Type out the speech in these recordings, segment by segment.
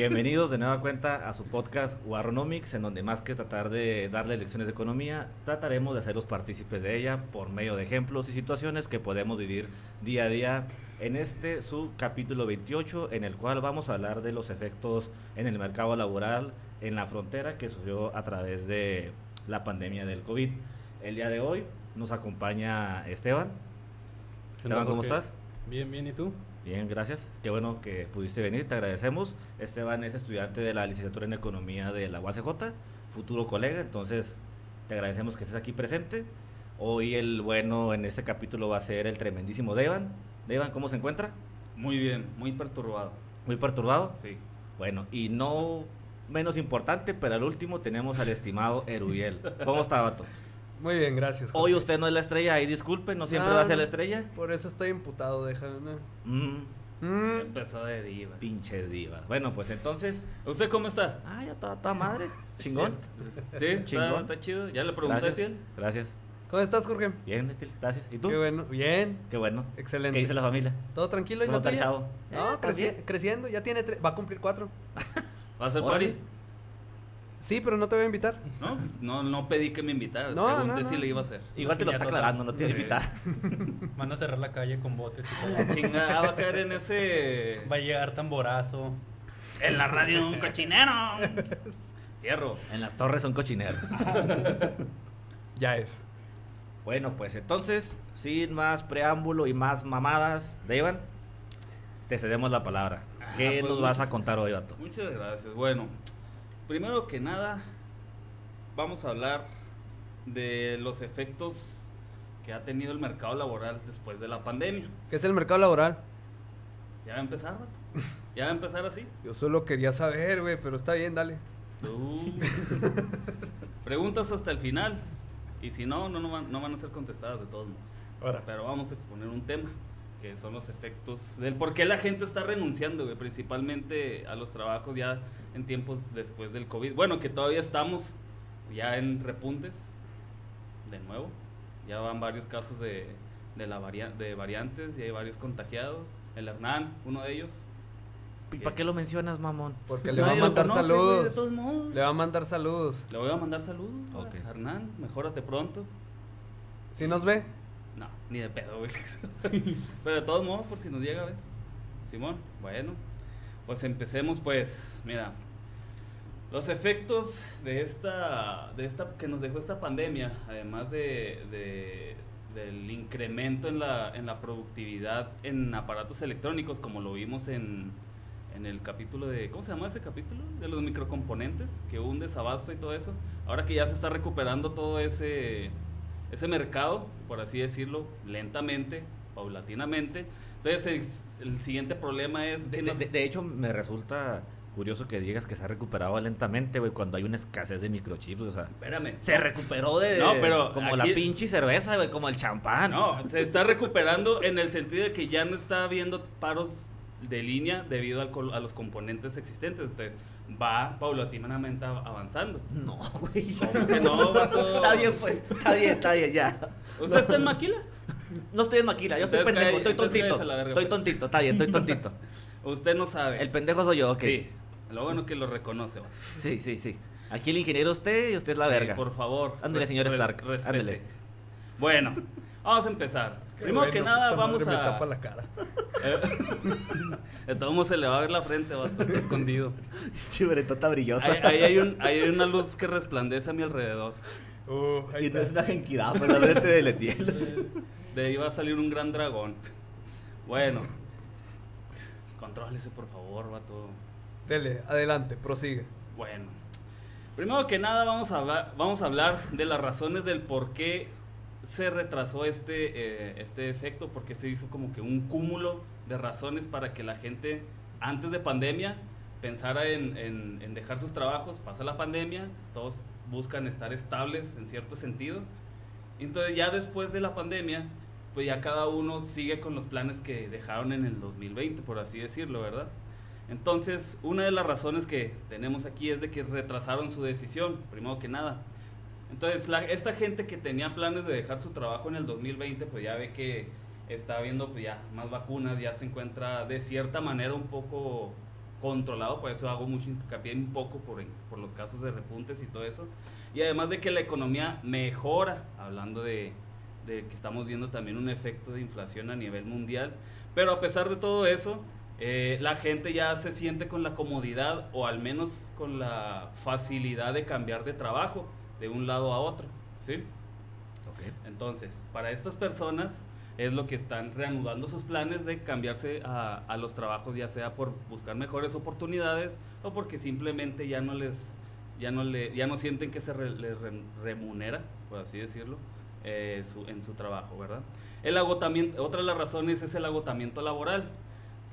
Bienvenidos de nueva cuenta a su podcast Warronomics, en donde más que tratar de darle lecciones de economía, trataremos de hacerlos partícipes de ella por medio de ejemplos y situaciones que podemos vivir día a día en este su capítulo 28, en el cual vamos a hablar de los efectos en el mercado laboral en la frontera que sufrió a través de la pandemia del COVID. El día de hoy nos acompaña Esteban. Esteban, ¿cómo estás? Bien, bien, ¿y tú? Bien, gracias. Qué bueno que pudiste venir, te agradecemos. Esteban es estudiante de la licenciatura en Economía de la UACJ, futuro colega, entonces te agradecemos que estés aquí presente. Hoy el bueno en este capítulo va a ser el tremendísimo Devan. Devan, ¿cómo se encuentra? Muy bien, muy perturbado. ¿Muy perturbado? Sí. Bueno, y no menos importante, pero al último tenemos al estimado Erubiel. ¿Cómo está, Vato? Muy bien, gracias. Hoy usted no es la estrella, ahí disculpe, no siempre No, va a ser no. la estrella. Por eso estoy imputado, déjame. ¿no? Mm, Mm. Empezó de diva. pinches divas. Bueno, pues entonces. ¿Usted cómo está? Ah, ya toda, toda madre. Chingón. ¿Sí? ¿Está, Chingón. está chido? ¿Ya le pregunté a Gracias. ti? Gracias. ¿Cómo estás, Jorge? Bien, Betil, gracias. ¿Y tú? Qué bueno. Bien. Qué bueno. Excelente. ¿Qué dice la familia? ¿Todo tranquilo? ¿Y ¿Cómo la está el chavo? No, Eh, creci- creciendo. Ya tiene tres. Va a cumplir cuatro. ¿Va a ser party? Sí, pero no te voy a invitar. No, no, no pedí que me invitara. No, Pregunté no, si no. le iba a hacer. Igual te lo está aclarando, no tiene invitar. Van a cerrar la calle con botes y todo. La chingada va a caer en ese. Va a llegar tamborazo. En la radio un cochinero. Hierro. En las torres son cochineros. Ya es. bueno, pues entonces, sin más preámbulo y más mamadas, Devan, te cedemos la palabra. ¿Qué Ah, pues, nos vas a contar hoy, vato? Muchas gracias. Bueno, primero que nada, vamos a hablar de los efectos que ha tenido el mercado laboral después de la pandemia. ¿Qué es el mercado laboral? ¿Ya va a empezar, vato? ¿Ya va a empezar así? Yo solo quería saber, güey, pero está bien, dale. Uh. Preguntas hasta el final. Y si no, no, no, van, no van a ser contestadas de todos modos. Ahora. Pero vamos a exponer un tema, que son los efectos del por qué la gente está renunciando, güey, principalmente a los trabajos ya en tiempos después del COVID. Bueno, que todavía estamos ya en repuntes, de nuevo. Ya van varios casos de, de, la varia- de variantes y hay varios contagiados. El Hernán, uno de ellos. ¿Y para qué lo mencionas, mamón? Porque le va a mandar conoce, güey, saludos. de todos modos. Le va a mandar saludos. Le voy a mandar saludos. güey. Ok. Hernán, mejórate pronto. ¿Sí nos ve? No, ni de pedo, güey. Pero de todos modos, por si nos llega, güey. Simón, bueno. Pues empecemos, pues. Mira. Los efectos de esta, de esta que nos dejó esta pandemia, además de, de- del incremento en la, en la productividad en aparatos electrónicos, como lo vimos en, en el capítulo de, ¿cómo se llama ese capítulo? De los microcomponentes, que hubo un desabasto y todo eso. Ahora que ya se está recuperando todo ese, ese mercado, por así decirlo, lentamente, paulatinamente. Entonces el, el siguiente problema es De, que de- nos- de- de hecho, me resulta curioso que digas que se ha recuperado lentamente, güey, cuando hay una escasez de microchips, o sea... Espérame. Se recuperó de... No, pero Como aquí- la pinche cerveza, güey, como el champán. No, se está recuperando en el sentido de que ya no está habiendo paros de línea debido al a los componentes existentes. Entonces va paulatinamente av- avanzando. No, güey. ¿Cómo que no? Está bien, pues. Está bien, está bien, ya. ¿Usted está en Maquila? No estoy en maquila, yo estoy pendejo, estoy tontito. verga, estoy pues. tontito, está bien, estoy tontito. Usted no sabe. El pendejo soy yo, ok. Sí. Lo bueno que lo reconoce, va. Sí, sí, sí. Aquí el ingeniero usted y usted es la Sí, verga. por favor. Ándele, señor Stark, ándele. Bueno, vamos a empezar. Qué Primero bueno, que nada, esta vamos madre a. Me tapa la cara. Eh, se le va a ver la frente, vato, está escondido. Chibretota brillosa. Ahí, ahí hay, un, ahí hay una luz que resplandece a mi alrededor. Uh, ahí Y no es una genquidad, pero la frente de Letiel. De ahí va a salir un gran dragón. Bueno, contrólese por favor, vato. Dele, adelante, prosigue. Bueno, primero que nada vamos a hablar, vamos a hablar de las razones del por qué se retrasó este, eh, este efecto, porque se hizo como que un cúmulo de razones para que la gente antes de pandemia pensara en, en- en dejar sus trabajos, pasa la pandemia, todos buscan estar estables en cierto sentido. Entonces ya después de la pandemia, pues ya cada uno sigue con los planes que dejaron en el 2020, por así decirlo, ¿verdad? Entonces, una de las razones que tenemos aquí es de que retrasaron su decisión, primero que nada. Entonces, la- esta gente que tenía planes de dejar su trabajo en el 2020, pues ya ve que está habiendo pues ya más vacunas, ya se encuentra de cierta manera un poco controlado, por eso hago mucho hincapié un poco por, por los casos de repuntes y todo eso. Y además de que la economía mejora, hablando de, de que estamos viendo también un efecto de inflación a nivel mundial, pero a pesar de todo eso, eh, la gente ya se siente con la comodidad o al menos con la facilidad de cambiar de trabajo de un lado a otro, ¿sí? Entonces, para estas personas es lo que están reanudando sus planes de cambiarse a, a los trabajos, ya sea por buscar mejores oportunidades o porque simplemente ya no les, ya no le, ya no sienten que se re- les re- remunera, por así decirlo, eh, su- en su trabajo, ¿verdad? El agotamiento, otra de las razones es el agotamiento laboral.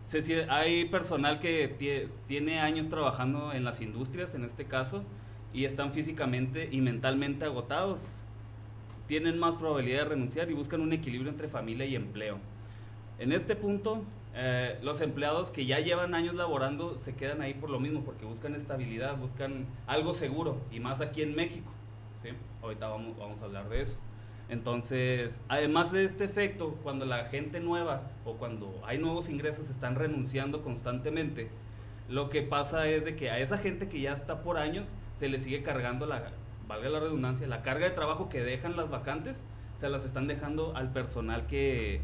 Se hay personal que tie- tiene años trabajando en las industrias, en este caso, y están físicamente y mentalmente agotados. Tienen más probabilidad de renunciar y buscan un equilibrio entre familia y empleo. En este punto, eh, los empleados que ya llevan años laborando se quedan ahí por lo mismo, porque buscan estabilidad, buscan algo seguro, y más aquí en México. ¿sí? Ahorita vamos, vamos a hablar de eso. Entonces, además de este efecto, cuando la gente nueva o cuando hay nuevos ingresos están renunciando constantemente, lo que pasa es de que a esa gente que ya está por años se le sigue cargando la, valga la redundancia, la carga de trabajo que dejan las vacantes, se las están dejando al personal que,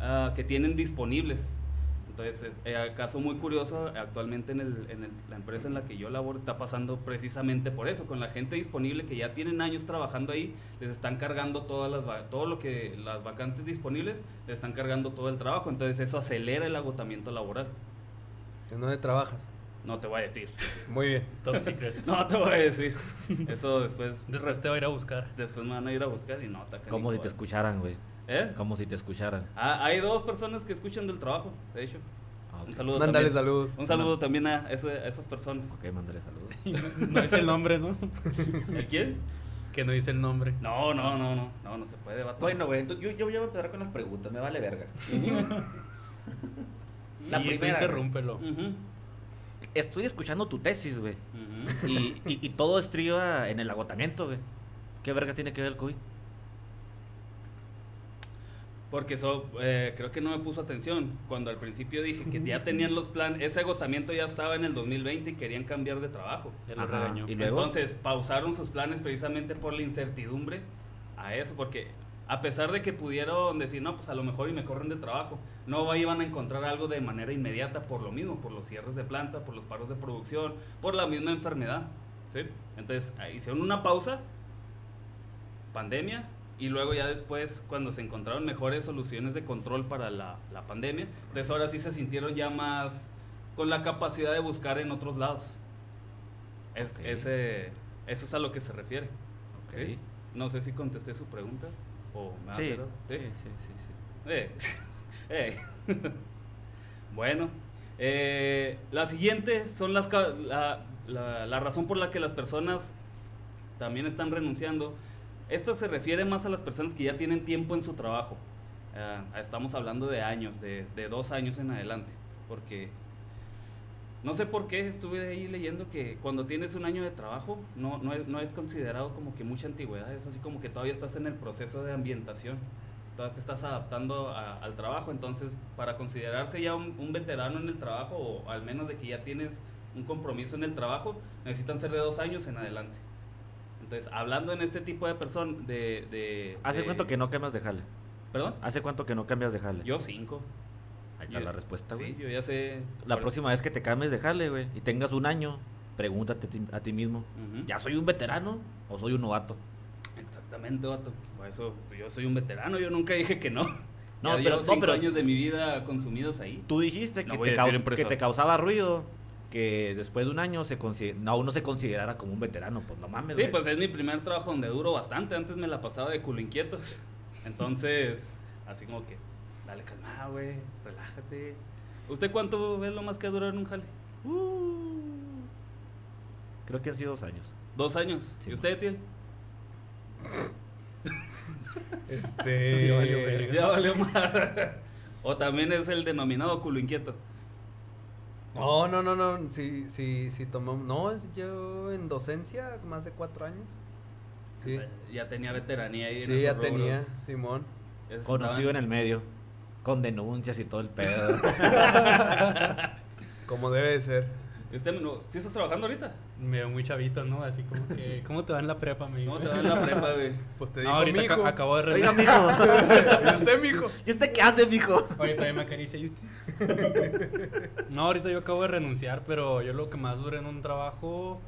ah, que tienen disponibles. Entonces, es, eh, caso muy curioso, actualmente en, el- en la empresa en la que yo laboro está pasando precisamente por eso, con la gente disponible que ya tienen años trabajando ahí, les están cargando todas las, todo lo que las vacantes disponibles, les están cargando todo el trabajo, entonces eso acelera el agotamiento laboral. ¿En dónde trabajas? No te voy a decir. Muy bien. Top secret. No te voy a decir. Eso después, Después te va a ir a buscar. después me van a ir a buscar y no, está Como si te escucharan, güey. ¿Eh? Como si te escucharan. Ah, hay dos personas que escuchan del trabajo, de hecho. Ah. Un saludo Mándale también. saludos. Un saludo también a, ese- a esas personas. Ok, mándale saludos. No dice el nombre, ¿no? ¿El quién? Que no dice el nombre. No, no, no, no, no, no se puede, vato. Bueno, güey, entonces yo, yo voy a empezar con las preguntas, me vale verga. La Sí, primera, interrúmpelo. Ujú, Estoy escuchando tu tesis, güey. Y, y, y todo estriba en el agotamiento, güey. ¿Qué verga tiene que ver el COVID? Porque eso, eh, creo que no me puso atención. Cuando al principio dije que ya tenían los planes, ese agotamiento ya estaba en el 2020 y querían cambiar de trabajo. Ajá, y luego- Entonces pausaron sus planes precisamente por la incertidumbre a eso, porque a pesar de que pudieron decir, no, pues a lo mejor y me corren de trabajo, no iban a encontrar algo de manera inmediata por lo mismo, por los cierres de planta, por los paros de producción, por la misma enfermedad. ¿sí? Entonces hicieron una pausa, pandemia, y luego ya después, cuando se encontraron mejores soluciones de control para la, la pandemia, entonces ahora sí se sintieron ya más con la capacidad de buscar en otros lados. Es, ese, eso es a lo que se refiere. No sé si contesté su pregunta o me Sí, sí, sí, sí, sí. Eh, eh. bueno, eh, la siguiente son las la, la- la razón por la que las personas también están renunciando. Esta se refiere más a las personas que ya tienen tiempo en su trabajo. Ah, estamos hablando de años, de, de dos años en adelante, porque no sé por qué estuve ahí leyendo que cuando tienes un año de trabajo no, no, es, no es considerado como que mucha antigüedad, es así como que todavía estás en el proceso de ambientación, todavía te estás adaptando a- al trabajo, entonces para considerarse ya un, un veterano en el trabajo o al menos de que ya tienes un compromiso en el trabajo, necesitan ser de dos años en adelante. Entonces, hablando en este tipo de personas, de, de... ¿Hace de- cuánto que no cambias de jale? ¿Perdón? ¿Hace cuánto que no cambias de jale? Yo cinco. Ahí está yo- la respuesta, güey. Sí, yo ya sé... La cuál- próxima vez que te cambies de jale, güey, y tengas un año, pregúntate a ti, mismo. ¿ya soy un veterano o soy un novato? Exactamente, vato. Por eso yo soy un veterano, yo nunca dije que no. No, Ya pero- llevo no, cinco pero- años de mi vida consumidos ahí. Tú dijiste No que, te, que causaba ruido, que después de un año se no, uno se considerara como un veterano, pues no mames, Sí, güey. pues es mi primer trabajo donde duro bastante. Antes me la pasaba de culo inquieto. Entonces, así como que, dale calma, güey, relájate. ¿Usted cuánto es lo más que ha durado en un jale? Uh, creo que han sido dos años. Dos años. Sí, ¿Y usted, Tiel? Este. Ya valió verga. Ya valió más. o también es el denominado culo inquieto. No, no, no, no. Sí, sí, sí tomamos. No, yo en docencia, más de cuatro años. Sí. Ya tenía veteranía ahí en Sí, ya esos rubros. tenía, Simón. Conocido en el medio, con denuncias y todo el pedo. Como debe de ser. ¿Y usted no, ¿sí estás trabajando ahorita? Me veo muy chavito, ¿no? Así como que, ¿cómo te va en la prepa, me ¿Cómo te va en la prepa, güey? Pues te No, dijo ahorita mijo. aca- acabo de Oiga, renunciar. mijo. ¿Y usted, mijo? ¿Y usted qué hace, mijo? Oye, también me acaricia ¿y usted? No, ahorita yo acabo de renunciar, pero yo lo que más duré en un trabajo...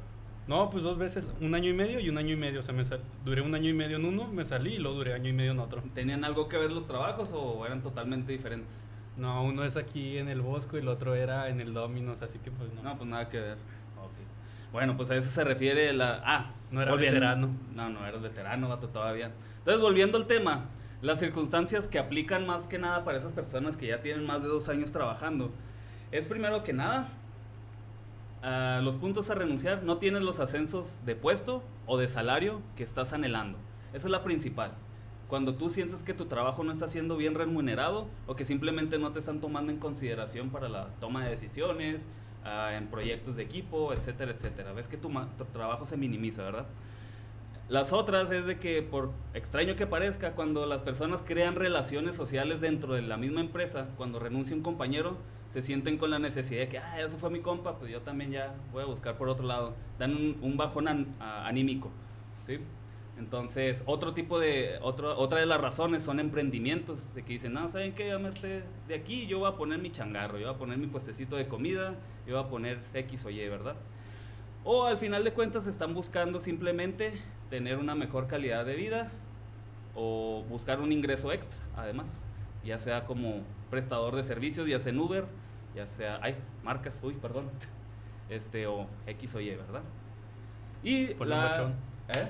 No, pues dos veces, un año y medio y un año y medio. O sea, me sal- duré un año y medio en uno, me salí y luego duré año y medio en otro. ¿Tenían algo que ver los trabajos o eran totalmente diferentes? No, uno es aquí en el Bosco y el otro era en el Dominos, así que pues no. No, pues nada que ver. Ok. Bueno, pues a eso se refiere la... Ah, No era volviendo- veterano. No, no eres veterano, vato, todavía. Entonces, volviendo al tema, las circunstancias que aplican más que nada para esas personas que ya tienen más de dos años trabajando, es primero que nada, ah, los puntos a renunciar, no tienes los ascensos de puesto o de salario que estás anhelando. Esa es la principal. Cuando tú sientes que tu trabajo no está siendo bien remunerado o que simplemente no te están tomando en consideración para la toma de decisiones, ah, en proyectos de equipo, etcétera, etcétera. Ves que tu, trabajo se minimiza, ¿verdad? Las otras es de que, por extraño que parezca, cuando las personas crean relaciones sociales dentro de la misma empresa, cuando renuncia un compañero, se sienten con la necesidad de que, ah, se fue mi compa, pues yo también ya voy a buscar por otro lado. Dan un, un bajón anímico, ¿sí? Entonces, otro tipo de, otro, otra de las razones son emprendimientos, de que dicen, no, ¿saben qué? Harté de aquí, yo voy a poner mi changarro, yo voy a poner mi puestecito de comida, yo voy a poner X o Y, ¿verdad? O al final de cuentas están buscando simplemente tener una mejor calidad de vida o buscar un ingreso extra, además, ya sea como prestador de servicios, ya sea en Uber, ya sea, ay, marcas, uy, perdón, este, o X o Y, ¿verdad? Y Ponle un bachón. ¿Eh?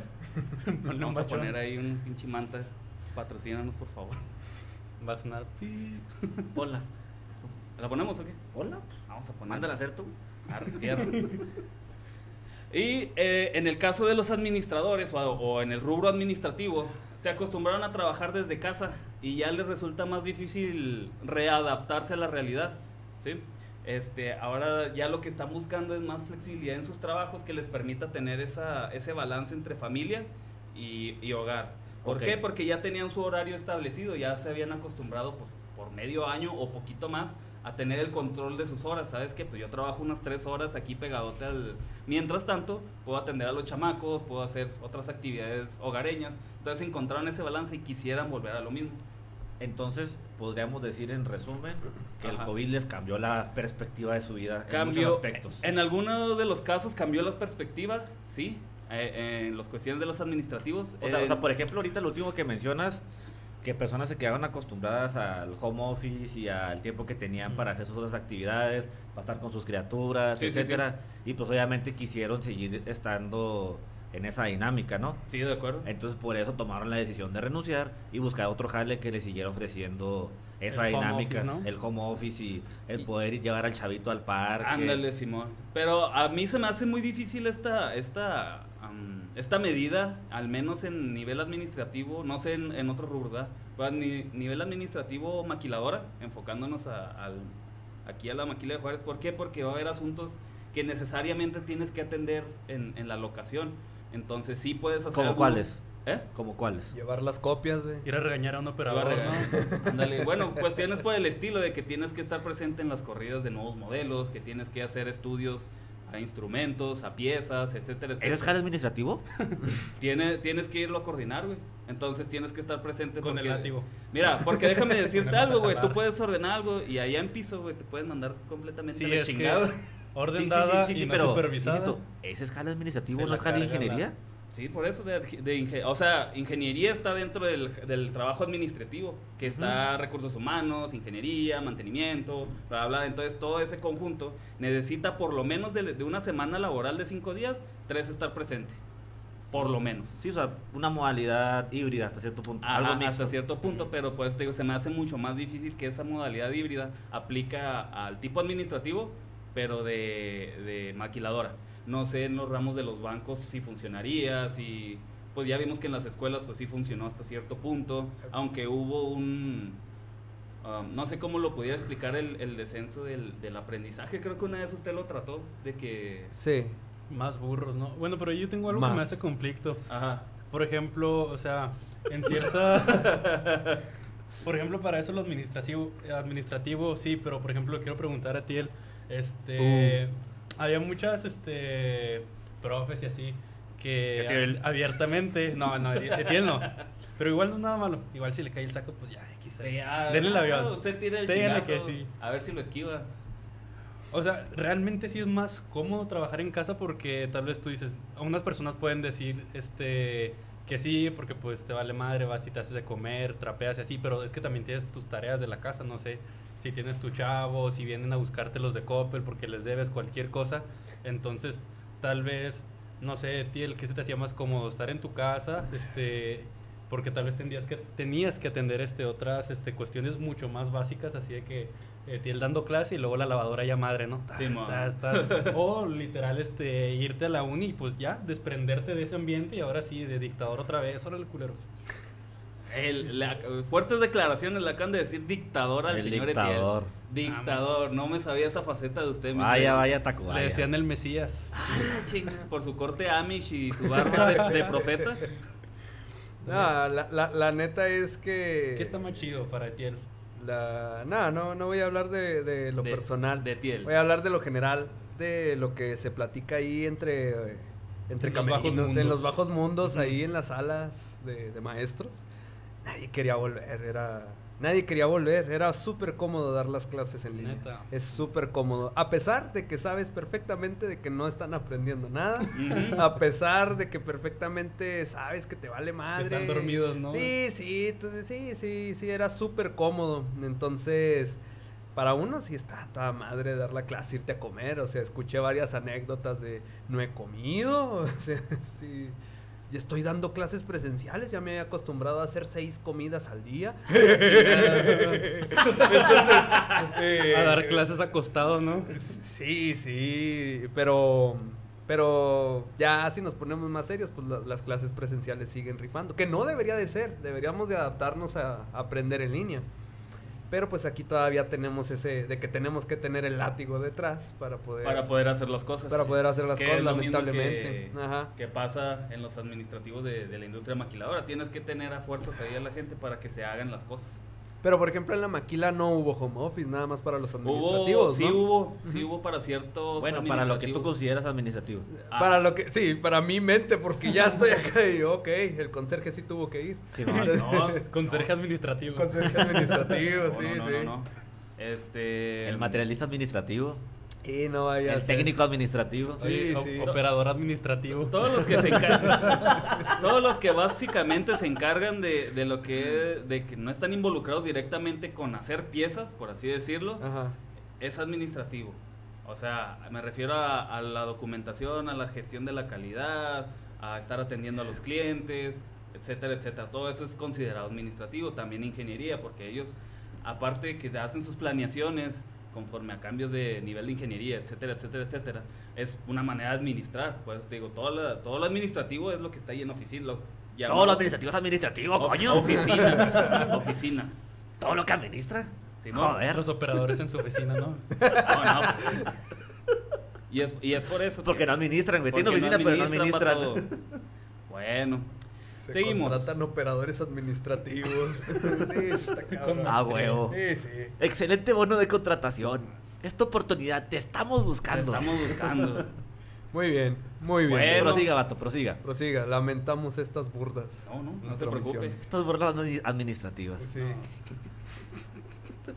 Ponle un Vamos a poner ahí un pinche manta, patrocínanos por favor. Va a sonar. Ponla. ¿La ponemos o qué? Hola, pues. Vamos a poner. Mándala a hacer tú. Arre. Y eh, en el caso de los administradores o, o en el rubro administrativo, se acostumbraron a trabajar desde casa y ya les resulta más difícil readaptarse a la realidad. ¿sí? Este, ahora ya lo que están buscando es más flexibilidad en sus trabajos que les permita tener esa, ese balance entre familia y, y hogar. ¿Por Ok. qué? Porque ya tenían su horario establecido, ya se habían acostumbrado pues, por medio año o poquito más a tener el control de sus horas. ¿Sabes qué? Pues yo trabajo unas tres horas aquí pegadote al... Mientras tanto, puedo atender a los chamacos, puedo hacer otras actividades hogareñas. Entonces encontraron ese balance y quisieran volver a lo mismo. Entonces, podríamos decir en resumen que Ajá. el COVID les cambió la perspectiva de su vida en Cambió, muchos aspectos. en algunos de los casos cambió las perspectivas, sí. eh, en las cuestiones de los administrativos. O sea, o eh, sea, por ejemplo, ahorita lo último que mencionas, que personas se quedaban acostumbradas al home office y al tiempo que tenían para hacer sus otras actividades, para estar con sus criaturas, Sí, sí, etcétera, y pues obviamente quisieron seguir estando en esa dinámica, ¿no? Sí, de acuerdo. Entonces por eso tomaron la decisión de renunciar y buscar otro jale que les siguiera ofreciendo esa El home dinámica, office, ¿no? el home office y el Y- poder llevar al chavito al parque. Ándale, Simón. Pero a mí se me hace muy difícil esta, esta, esta medida, al menos en nivel administrativo, no sé en, en otro rubro, ¿verdad? Pero a ni- nivel administrativo maquiladora, enfocándonos a- al, aquí a la maquila de Juárez. ¿Por qué? Porque va a haber asuntos que necesariamente tienes que atender en, en la locación. Entonces sí puedes hacer... ¿Como algunos- cuáles? ¿Eh? ¿Como cuáles? Llevar las copias, güey. Ir a regañar a un operador. ¿no? Ándale, Bueno, cuestiones por el estilo de que tienes que estar presente en las corridas de nuevos modelos, que tienes que hacer estudios a instrumentos, a piezas, etcétera, ¿Ese es etcétera. jale administrativo? Tiene, tienes que irlo a coordinar, güey. Entonces tienes que estar presente Con el porque- látigo. Mira, porque déjame decirte algo, güey. Tú puedes ordenar algo y allá en piso, güey, te pueden mandar completamente Sí, a la es que chingada. orden Sí, dada sí, sí, y no pero, supervisada. insisto, ¿ese es jale administrativo, Se no es jale de carga la- ingeniería? Sí, por eso, de, de o sea, ingeniería está dentro del, del trabajo administrativo, que está recursos humanos, ingeniería, mantenimiento, bla, bla, bla. Entonces, todo ese conjunto necesita por lo menos de, de una semana laboral de cinco días, tres estar presente. Por lo menos. Sí, o sea, una modalidad híbrida hasta cierto punto. Ajá, algo mixto. hasta cierto punto, pero pues te digo, se me hace mucho más difícil que esa modalidad híbrida aplica al tipo administrativo, pero de, de maquiladora. No sé en los ramos de los bancos si funcionaría, si pues ya vimos que en las escuelas pues sí funcionó hasta cierto punto, aunque hubo un um, no sé cómo lo pudiera explicar el, el descenso del, del aprendizaje, creo que una vez usted lo trató de que Sí. Más burros, ¿no? Bueno, pero yo tengo algo que me Más. hace conflicto. ajá, Por ejemplo, o sea, en cierta... por ejemplo, para eso lo administrativo, administrativo sí, pero por ejemplo, quiero preguntar a ti, el, Este, había muchas, este, profes y así que Etiel. ab- abiertamente, no, no, Etiel no, pero igual no es nada malo, igual si le cae el saco, pues ya, X. Sí, ah, Denle el no, avión. Usted tira el chingazo. que sí. A ver si lo esquiva. O sea, realmente sí es más cómodo trabajar en casa porque tal vez tú dices, unas personas pueden decir, este, que sí, porque pues te vale madre, vas y te haces de comer, trapeas y así, pero es que también tienes tus tareas de la casa, no sé, si tienes tu chavo, si vienen a buscarte los de Coppel porque les debes cualquier cosa, entonces tal vez, no sé, Tiel, ¿qué se te hacía más cómodo? Estar en tu casa, este, porque tal vez tendrías que, tenías que atender este, otras este, cuestiones mucho más básicas, así de que eh, Tiel dando clase y luego la lavadora ya madre, ¿no? Sí, mo. está, está. O literal, este, irte a la uni y pues ya, desprenderte de ese ambiente y ahora sí, de dictador otra vez, órale culeros. El- la- fuertes declaraciones le acaban de decir dictador al El señor dictador. Etiel. Dictador, no me sabía esa faceta de usted. Vaya, vaya, Taco. Le decían el Mesías. Ah, chinga, por su corte Amish y su barba de, de profeta. No, la, la, la neta es que... ¿Qué está más chido para Etiel? La... No, no, no voy a hablar de, de lo De- personal. de Etiel. Voy a hablar de lo general, de lo que se platica ahí entre, entre En los bajos camerinos, en mundos. los bajos mundos, ahí en las salas de, de maestros. Nadie quería volver, era... Nadie quería volver, era súper cómodo dar las clases en línea. Neta. Es súper cómodo. A pesar de que sabes perfectamente de que no están aprendiendo nada. A pesar de que perfectamente sabes que te vale madre. están dormidos, ¿no? Sí, sí, entonces, sí, sí, sí, era súper cómodo. Entonces, para uno sí está toda madre dar la clase, irte a comer. O sea, escuché varias anécdotas de no he comido. O sea, sí. Y estoy dando clases presenciales, ya me he acostumbrado a hacer seis comidas al día. Entonces, eh, A dar clases acostado, ¿no? Sí, sí, pero pero ya si nos ponemos más serios, pues la- las clases presenciales siguen rifando, que no debería de ser, deberíamos de adaptarnos a, a aprender en línea. Pero pues aquí todavía tenemos ese de que tenemos que tener el látigo detrás para poder Para poder hacer las cosas. para poder hacer las Que cosas, lamentablemente. que- Ajá. que pasa en los administrativos de, de la industria maquiladora. Tienes que tener a fuerzas ahí a la gente para que se hagan las cosas. Pero por ejemplo en la maquila no hubo home office, nada más para los Hubo, administrativos, sí ¿no? hubo, sí hubo para ciertos Bueno, para lo que tú consideras administrativo. Ah. Para lo que, sí, para mi mente, porque ya estoy acá y yo, ok, el conserje sí tuvo que ir. Sí, no, No, Conserje administrativo. Conserje administrativo, sí, no, no, sí. no, no. Este. El materialista administrativo. Y no vaya a El ser. técnico administrativo. Sí, o- sí. operador administrativo. Todos los que se encargan, todos los que básicamente se encargan de, de lo que, de que no están involucrados directamente con hacer piezas, por así decirlo, Ajá. es administrativo. O sea, me refiero a, a la documentación, a la gestión de la calidad, a estar atendiendo a los clientes, etcétera, etcétera. Todo eso es considerado administrativo, también ingeniería, porque ellos, aparte de que hacen sus planeaciones conforme a cambios de nivel de ingeniería, etcétera, etcétera, etcétera, es una manera de administrar. Pues te digo, todo lo, todo lo administrativo es lo que está ahí en oficina. Lo, Todo lo administrativo es administrativo, o- coño. Oficinas, oficinas. Todo lo que administra. Simón. Joder. Los operadores en su oficina, ¿no? No, no. Y es, y es por eso. Porque que- no administran, güey. Tienen oficina, pero no administran. Bueno, Se Seguimos. contratan operadores administrativos. sí, está cabrón. Ah, huevo. Sí, sí. Excelente bono de contratación. Esta oportunidad te estamos buscando. estamos buscando. Muy bien, muy bien. Bueno. Prosiga, vato, prosiga. Prosiga, lamentamos estas burdas. No, no, no se intromisiones. preocupe. Estas burlas admi- administrativas. Sí.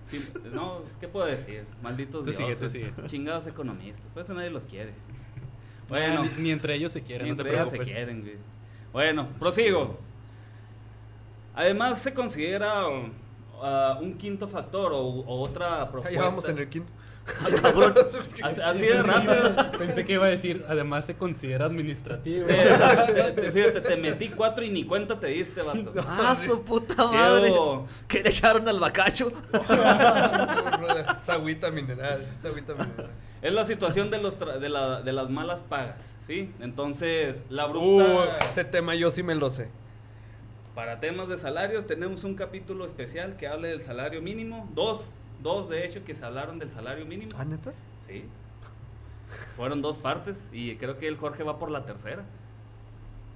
Sí, no, ¿qué puedo decir? Malditos Tú sigue, dioses. tú sigue. Chingados economistas. Pues eso nadie los quiere. Bueno, Bueno, ni, ni entre ellos se quieren, no te Mientras ellas se preocupes. quieren, güey. Bueno, prosigo. Además se considera uh, un quinto factor o, o otra Ya propuesta. vamos en el quinto. Así, así de rápido. Pensé que iba a decir, además se considera administrativo. Te- te- Fíjate, te metí cuatro y ni cuenta te diste, vato. ¡Ah, su puta madre! ¿Qué le echaron al bacacho? Esa agüita mineral. Mineral. Es la situación de, los tra- de, la- de las malas pagas, ¿sí? Entonces, la Uh, bruta... ese tema yo sí me lo sé. Para temas de salarios tenemos un capítulo especial que hable del salario mínimo. Dos, dos de hecho que se hablaron del salario mínimo. ¿Ah, neta? Sí. Fueron dos partes y creo que el Jorge va por la tercera.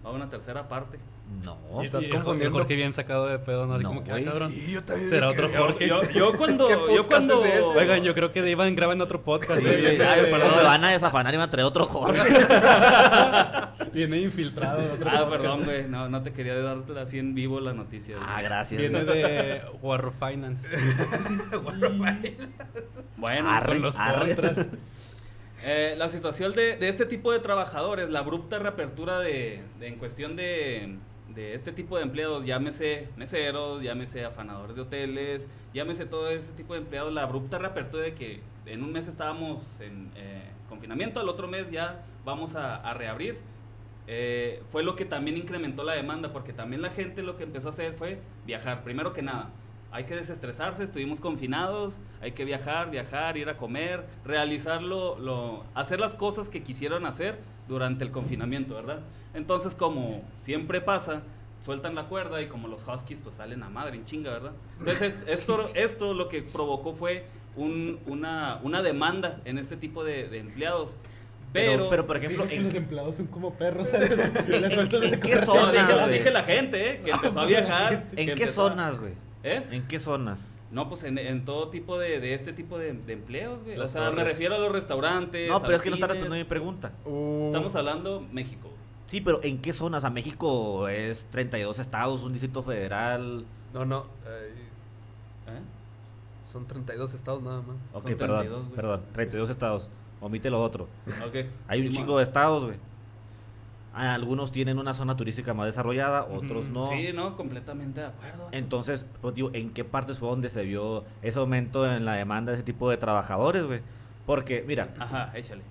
Va una tercera parte. No. Y- estás y confundiendo. Jorge bien sacado de pedo, ¿no? Así No, como que, ah, cabrón. Sí, yo también Será otro Jorge. Yo, yo cuando. ¿Qué yo cuando. es ese? Oigan, yo creo que iban graban otro podcast. Sí, sí, ay, Viene- perdón. me van a desafanar y me van a traer otro Jorge. Viene infiltrado. de otro Ah, podcast. perdón, güey. No, no te quería darte así en vivo la noticia. güey. ah, gracias. Viene güey. de War Finance. Bueno, Arre, con los arre. contras. Eh, la situación de, este tipo de trabajadores, la abrupta reapertura de, en cuestión de, de este tipo de empleados, llámese meseros, llámese afanadores de hoteles, llámese todo ese tipo de empleados, la abrupta reapertura de que en un mes estábamos en eh, confinamiento, al otro mes ya vamos a, a reabrir. eh, fue lo que también incrementó la demanda, porque también la gente lo que empezó a hacer fue viajar, primero que nada. Hay que desestresarse, estuvimos confinados, hay que viajar, viajar, ir a comer, realizar lo, lo- hacer las cosas que quisieron hacer durante el confinamiento, ¿verdad? Entonces, como siempre pasa, sueltan la cuerda y como los huskies pues salen a madre en chinga, ¿verdad? Entonces, esto, esto lo que provocó fue un- una, una demanda en este tipo de, de empleados. Pero, Pero, pero, por ejemplo, que los en, empleados son como perros. ¿sabes? En qué correr. No, zona, dije, dije la gente, ¿eh? Que empezó a viajar. ¿en qué zonas, güey? ¿Eh? ¿En qué zonas? No, pues en, en todo tipo de, de este tipo de, de empleos, güey. O sea, me refiero a los restaurantes. No, a pero es que no está respondiendo mi pregunta. Uh, Estamos hablando México. Sí, pero ¿en qué zonas? A México es 32 estados, un distrito federal. No, no. eh, ¿Eh? son 32 estados nada más. Ok, Son perdón, 32, güey. perdón, 32 estados. Omite lo otro. Ok. Hay un chingo de estados, güey. Ah, Algunos tienen una zona turística más desarrollada, otros no. Sí, no, completamente de acuerdo. Entonces, pues digo, ¿en qué partes fue donde se vio ese aumento en la demanda de ese tipo de trabajadores, güey? Porque, mira, Ajá, échale.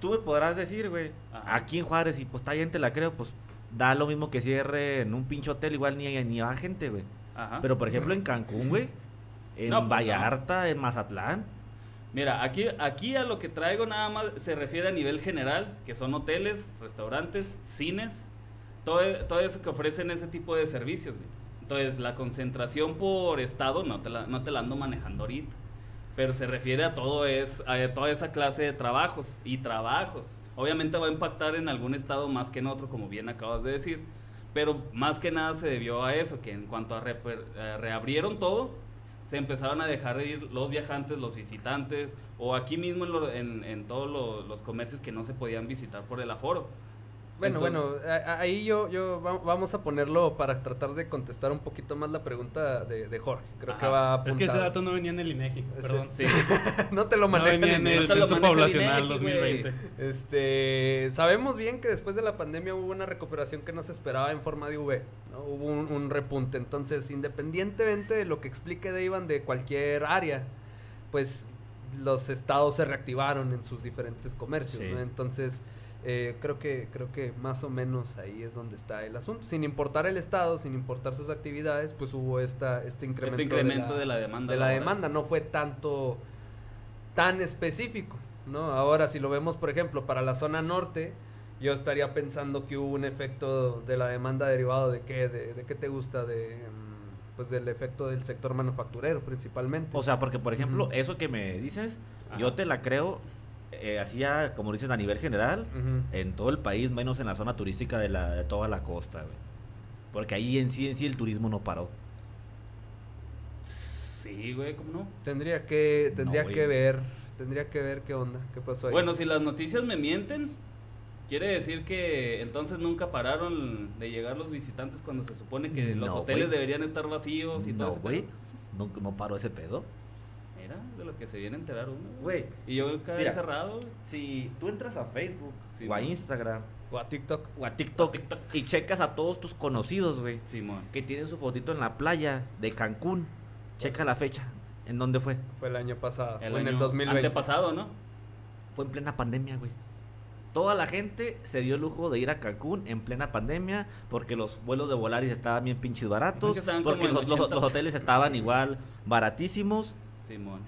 tú me podrás decir, güey, aquí en Juárez, y pues está bien, te la creo, pues da lo mismo que cierre en un pinche hotel, igual ni, ni va gente, güey. Ajá. Pero, por ejemplo, en Cancún, güey, en No, pues, no. Vallarta, en Mazatlán, Mira, aquí, aquí a lo que traigo nada más se refiere a nivel general, que son hoteles, restaurantes, cines, todo, todo eso que ofrecen ese tipo de servicios. güey. Entonces, la concentración por estado no te la, no te la ando manejando ahorita, pero se refiere a, todo es, a toda esa clase de trabajos y trabajos. Obviamente va a impactar en algún estado más que en otro, como bien acabas de decir, pero más que nada se debió a eso, que en cuanto a eh, reabrieron todo, se empezaron a dejar de ir los viajantes, los visitantes, o aquí mismo en, todos lo- los comercios que no se podían visitar por el aforo. Bueno, Entonces- bueno, a- a- ahí yo, yo va- vamos a ponerlo para tratar de contestar un poquito más la pregunta de, de Jorge. Creo que va Es que ese apuntado. dato no venía en el INEGI, perdón. Sí. no te lo No manejan venía en el- No Censo Poblacional INEGI, güey. 2020. Este, sabemos bien que después de la pandemia hubo una recuperación que no se esperaba en forma de V, ¿no? Hubo un, un repunte. Entonces, independientemente de lo que explique Iván de cualquier área, pues los estados se reactivaron en sus diferentes comercios, Sí. ¿no? Entonces, eh, creo que creo que más o menos ahí es donde está el asunto. Sin importar el estado, sin importar sus actividades, pues hubo esta este incremento, Este incremento de la demanda de la demanda, no fue tanto tan específico, ¿no? Ahora si lo vemos, por ejemplo, para la zona norte, yo estaría pensando que hubo un efecto de la demanda derivado de qué, de, de qué te gusta de mm, pues del efecto del sector manufacturero principalmente. O sea, porque por ejemplo, eso que me dices, Ajá. yo te la creo, eh, así ya, como dices, a nivel general, en todo el país, menos en la zona turística de, la, de toda la costa, güey. Porque ahí en sí, en sí el turismo no paró. Sí, güey, ¿cómo no? tendría que tendría No, que ver, tendría que ver qué onda, qué pasó ahí. Bueno, si las noticias me mienten, quiere decir que entonces nunca pararon de llegar los visitantes cuando se supone que los No, hoteles deberían estar vacíos y todo No, ese güey, no, no paró ese pedo. De lo que se viene a enterar uno. Güey, Y yo cada Mira. encerrado, güey. si tú entras a Facebook Sí, o a. Instagram o a TikTok. o a TikTok, y checas a todos tus conocidos, güey, Simón. que tienen su fotito en la playa de Cancún, checa la fecha. ¿En dónde fue? Fue el año pasado, El o en el año 2020. antepasado, ¿no? Fue en plena pandemia, güey. Toda la gente se dio el lujo de ir a Cancún en plena pandemia porque los vuelos de Volaris estaban bien pinches baratos, porque los, los- 80. los hoteles estaban igual baratísimos. Simón.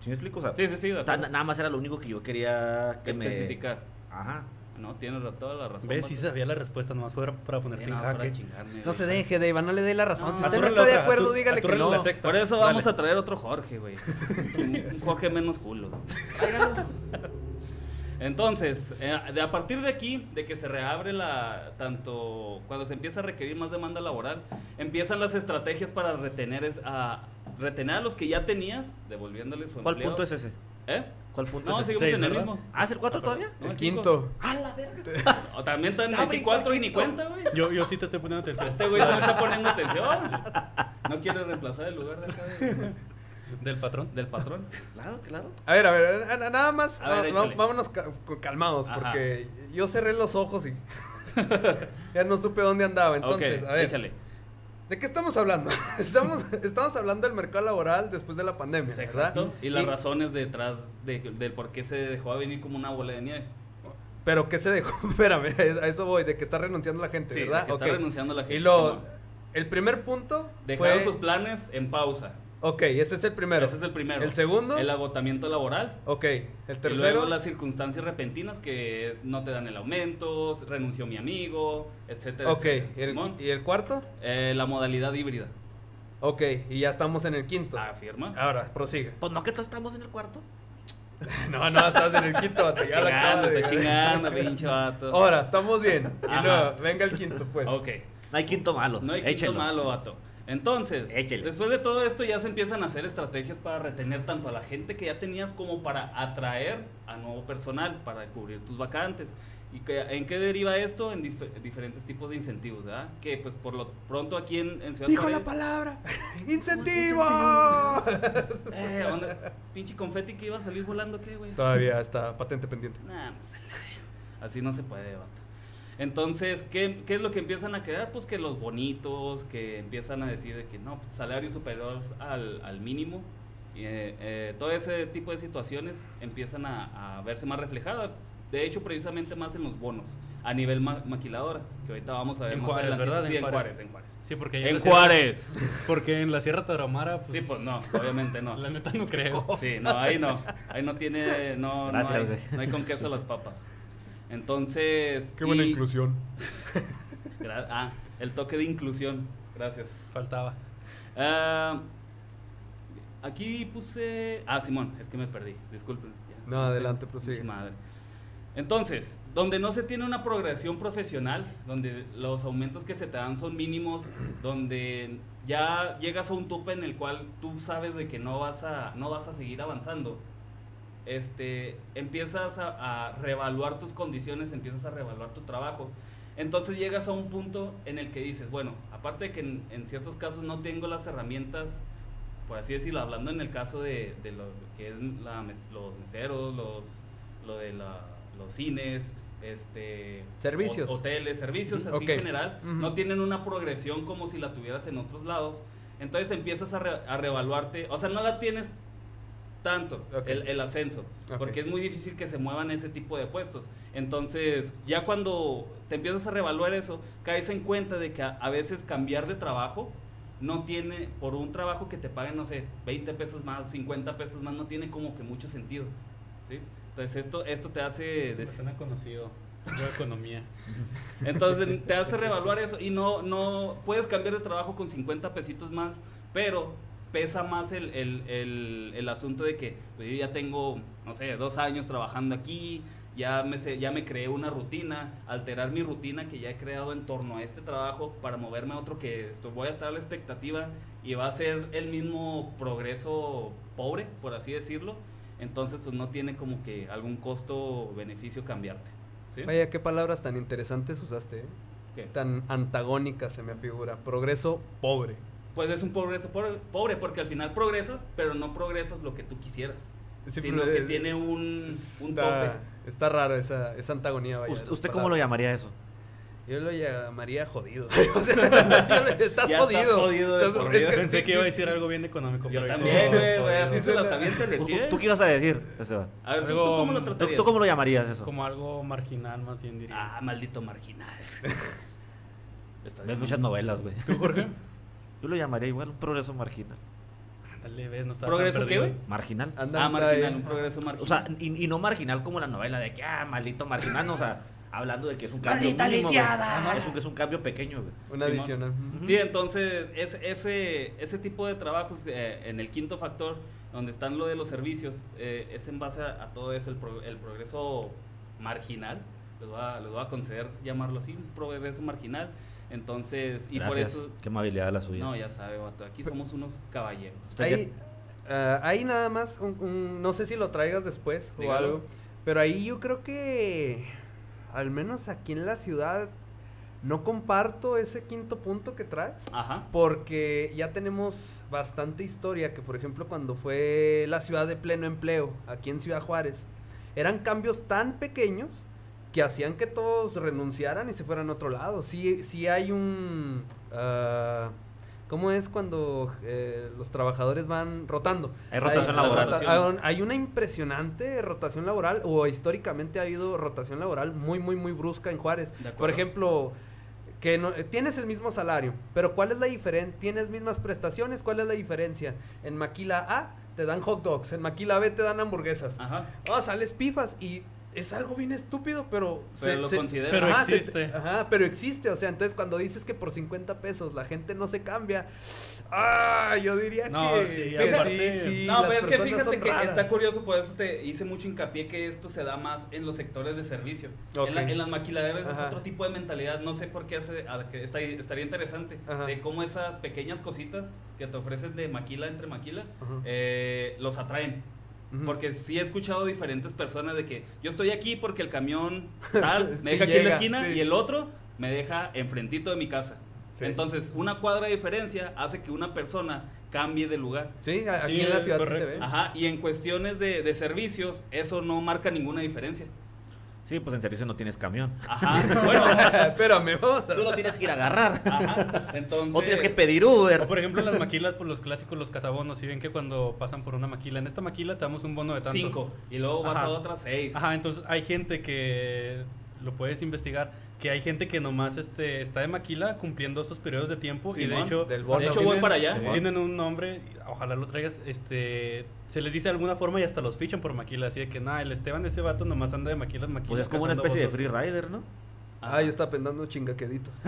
¿Sí me explico? O sea, Sí, sí, sí, ta- nada más era lo único que yo quería que Especificar. me... Ajá. No, tienes toda la razón. ¿Ves? Sí sabía la respuesta, nomás fue para Sí, ponerte no, en jaque. chingarme, No se deje, Deiva, no le dé la razón. No, si usted no está de acuerdo, dígale que no. la sexta. Por eso vamos Dale. a traer otro Jorge, güey. un un Jorge menos culo. Entonces, eh, de a partir de aquí, de que se reabre la, tanto cuando se empieza a requerir más demanda laboral, empiezan las estrategias para retener es- a retener a los que ya tenías, devolviéndoles su ¿Cuál empleo. punto es ese? ¿Eh? ¿Cuál punto No, es ese? seguimos Seis, en el ¿verdad? mismo. ¿Ah, es el 4 todavía? No, el quinto. ¡A la verga! O también está en Ya 24 y ni cuenta, güey. Yo, yo sí te estoy poniendo atención. Este güey se le está poniendo atención. No quiere reemplazar el lugar de acá de- Del patrón. del patrón. Claro, claro. A ver, a ver, na- na- nada más, A ver, vámonos ca- calmados, Ajá. porque yo cerré los ojos y ya no supe dónde andaba. Entonces, a ver, échale. ¿De qué estamos hablando? estamos, estamos hablando del mercado laboral después de la pandemia, ¿verdad? Exacto. Y las razones detrás de, del por qué se dejó a venir como una bola de nieve. Pero ¿qué se dejó? Espérame, a eso voy, de que está renunciando la gente, Sí, de ¿verdad? está renunciando la gente, Y lo, el primer punto Dejaron fue... sus planes en pausa. Ok, ese es el primero. Ese es el primero. ¿El segundo? El agotamiento laboral. Ok, el Y tercero... luego las circunstancias repentinas que no te dan el aumento, renunció mi amigo, etcétera. Ok, etcétera. ¿y el, Simón. y el cuarto? Eh, la modalidad híbrida. Ok, y ya estamos en el quinto. Afirma. Ahora, prosigue. Pues no que todos estamos en el cuarto. No, no, estás en el quinto, vato, ya Chingando, está chingando, pinche vato. Ahora, estamos bien. Y luego, venga el quinto, pues. Ok. No hay quinto malo. No hay quinto malo, vato. Entonces, después de todo esto ya se empiezan a hacer estrategias para retener tanto a la gente que ya tenías como para atraer a nuevo personal para cubrir tus vacantes. ¿Y que, en qué deriva esto? En dif- diferentes tipos de incentivos, ¿verdad? Que pues por lo pronto aquí en, en Ciudad Dijo Juárez- la palabra. ¡Incentivo! Eh, ¿dónde? Pinche confeti que iba a salir volando, ¿qué, güey? Todavía está patente pendiente. Nah, pues, así no se puede, vato. Entonces, ¿qué, ¿qué es lo que empiezan a crear? Pues que los bonitos, que empiezan a decir de que no, pues, salario superior al, al mínimo. Y, eh, eh, todo ese tipo de situaciones empiezan a, a verse más reflejadas. De hecho, precisamente más en los bonos, a nivel ma- maquiladora, que ahorita vamos a ver En más Juárez, adelante. ¿verdad? Sí, En Juárez. Juárez, en Juárez. Sí, porque En la Sierra- Juárez. Porque en la Sierra Tarahumara, pues, Sí, pues no, obviamente no. la neta no creo. Sí, no, ahí no. Ahí no tiene, no, no, Gracias, hay, güey. no hay con queso las papas. Entonces. Qué buena y- inclusión. Ah, el toque de inclusión. Gracias. Faltaba. Ah, aquí puse. Ah, Simón, es que me perdí. Disculpen. Ya. No, adelante, prosigue. Madre. Entonces, donde no se tiene una progresión profesional, donde los aumentos que se te dan son mínimos, donde ya llegas a un tope en el cual tú sabes de que no vas a, no vas a seguir avanzando, este, empiezas a, a reevaluar tus condiciones, empiezas a reevaluar tu trabajo. Entonces llegas a un punto en el que dices, bueno, aparte de que en, en ciertos casos no tengo las herramientas, por así decirlo, hablando en el caso de, de lo que es la mes- los meseros, los, lo de la- los cines, este, Servicios. ho- hoteles, servicios así en general, no tienen una progresión como si la tuvieras en otros lados. Entonces empiezas a, re- a reevaluarte, o sea, no la tienes tanto Ok. el, el ascenso, Ok. porque es muy difícil que se muevan ese tipo de puestos. Entonces, ya cuando te empiezas a reevaluar eso, caes en cuenta de que a, a veces cambiar de trabajo no tiene, por un trabajo que te paguen, no sé, 20 pesos más, 50 pesos más, no tiene como que mucho sentido. ¿sí? Entonces, esto, esto te hace... Se me suena conocido. Yo economía. entonces te hace reevaluar eso y no, no puedes cambiar de trabajo con 50 pesitos más, pero pesa más el, el, el, el asunto de que pues, yo ya tengo, no sé, dos años trabajando aquí, ya me, ya me creé una rutina, alterar mi rutina que ya he creado en torno a este trabajo para moverme a otro que esto, voy a estar a la expectativa y va a ser el mismo progreso pobre, por así decirlo. Entonces, pues no tiene como que algún costo-beneficio cambiarte. ¿sí? Vaya, qué palabras tan interesantes usaste, ¿eh? ¿Qué? Tan antagónicas se me figura. Progreso pobre. Pues es un progreso pobre, pobre, porque al final progresas, pero no progresas lo que tú quisieras. Sí, sino que eh, tiene un, un Está, tope. está raro esa, esa antagonía, vaya. ¿Usted, usted cómo lo llamaría eso? Yo lo llamaría jodido. O sea, estás Ya jodido. estás jodido de Estás- por es que Pensé sí, que iba a sí, decir algo bien económico. Yo pero también, güey, así jodido. se las avienta el ¿Tú, pie. tú qué ibas a decir, Esteban? A ver, ¿tú, Algo, tú cómo lo ¿Tú, tratarías? tú cómo lo llamarías eso? Como algo marginal, más bien diría. Ah, maldito marginal. Ves muchas novelas, güey. ¿Tú, Jorge? Yo lo llamaría igual un progreso marginal. Ándale, ves, no está ¿Progreso qué, güey? Marginal. Anda, Ah, marginal, un progreso marginal. O sea, y, y no marginal como la novela de que, ah, maldito marginal, no, o sea, hablando de que es un cambio ¡Maldita mínimo, lisiada! Ajá, Es un, es un cambio pequeño, güey. Una Simón. adicional. Sí, entonces es, ese, ese tipo de trabajos eh, en el quinto factor, donde están lo de los servicios, eh, es en base a, a todo eso, el, pro- el progreso marginal, les voy, a, les voy a conceder llamarlo así, un progreso marginal. Entonces, y Gracias. por eso... Qué amabilidad la suya. No, ya sabe, vato, aquí somos unos caballeros. Ahí, ah, ahí nada más, un- un- no sé si lo traigas después o algo, pero ahí yo creo que, al menos aquí en la ciudad, no comparto ese quinto punto que traes. Ajá. Porque ya tenemos bastante historia, que por ejemplo cuando fue la ciudad de pleno empleo, aquí en Ciudad Juárez, eran cambios tan pequeños que hacían que todos renunciaran y se fueran a otro lado. Sí, sí hay un... ah, ¿Cómo es cuando eh, los trabajadores van rotando? Hay rotación Hay- laboral. hay- una impresionante rotación laboral, o históricamente ha habido rotación laboral muy, muy, muy brusca en Juárez. Por ejemplo, que no, eh, tienes el mismo salario, pero ¿cuál es la diferencia? Tienes mismas prestaciones, ¿cuál es la diferencia? En Maquila A te dan hot dogs, en Maquila B te dan hamburguesas. Ajá. Ah, sales pifas y es algo bien estúpido, pero... Pero lo considero. Pero ajá, se- existe. ajá, pero existe, o sea, entonces cuando dices que por 50 pesos la gente no se cambia, ah, yo diría No, que, sí, que aparte- sí, sí, no, pero es que fíjate que está curioso, por eso te hice mucho hincapié que esto se da más en los sectores de servicio. En, la- Ok. en las maquiladeras es otro tipo de mentalidad, no sé por qué hace, a- que está- estaría interesante, Ajá. de cómo esas pequeñas cositas que te ofrecen de maquila entre maquila, eh, los atraen. Porque sí he escuchado diferentes personas de que yo estoy aquí porque el camión tal Sí me deja aquí en la esquina sí. y el otro me deja enfrentito de mi casa. Sí. Entonces, una cuadra de diferencia hace que una persona cambie de lugar. Sí, a- aquí Sí, en la ciudad sí se ve. Ajá, y en cuestiones de, de servicios, eso no marca ninguna diferencia. Sí, pues en servicio no tienes camión. Ajá, bueno, Espérame, vamos a... Tú lo tienes que ir a agarrar. ajá, entonces... O tienes que pedir Uber. O por ejemplo, las maquilas, pues los clásicos, los cazabonos, si ven que cuando pasan por una maquila, en esta maquila te damos un bono de tanto. Cinco, y luego vas Ajá. a otra seis. Ajá, entonces hay gente que lo puedes investigar, que hay gente que nomás este, está de maquila cumpliendo esos periodos de tiempo y de Simón, hecho, del de hecho tienen- voy para allá. Tienen un nombre, ojalá lo traigas, este, se les dice de alguna forma y hasta los fichan por maquila, así de que nada, el Esteban ese vato nomás anda de maquila en maquila. Pues es como una especie de votos". free rider, ¿no? Ah, yo estaba pensando chingaquedito.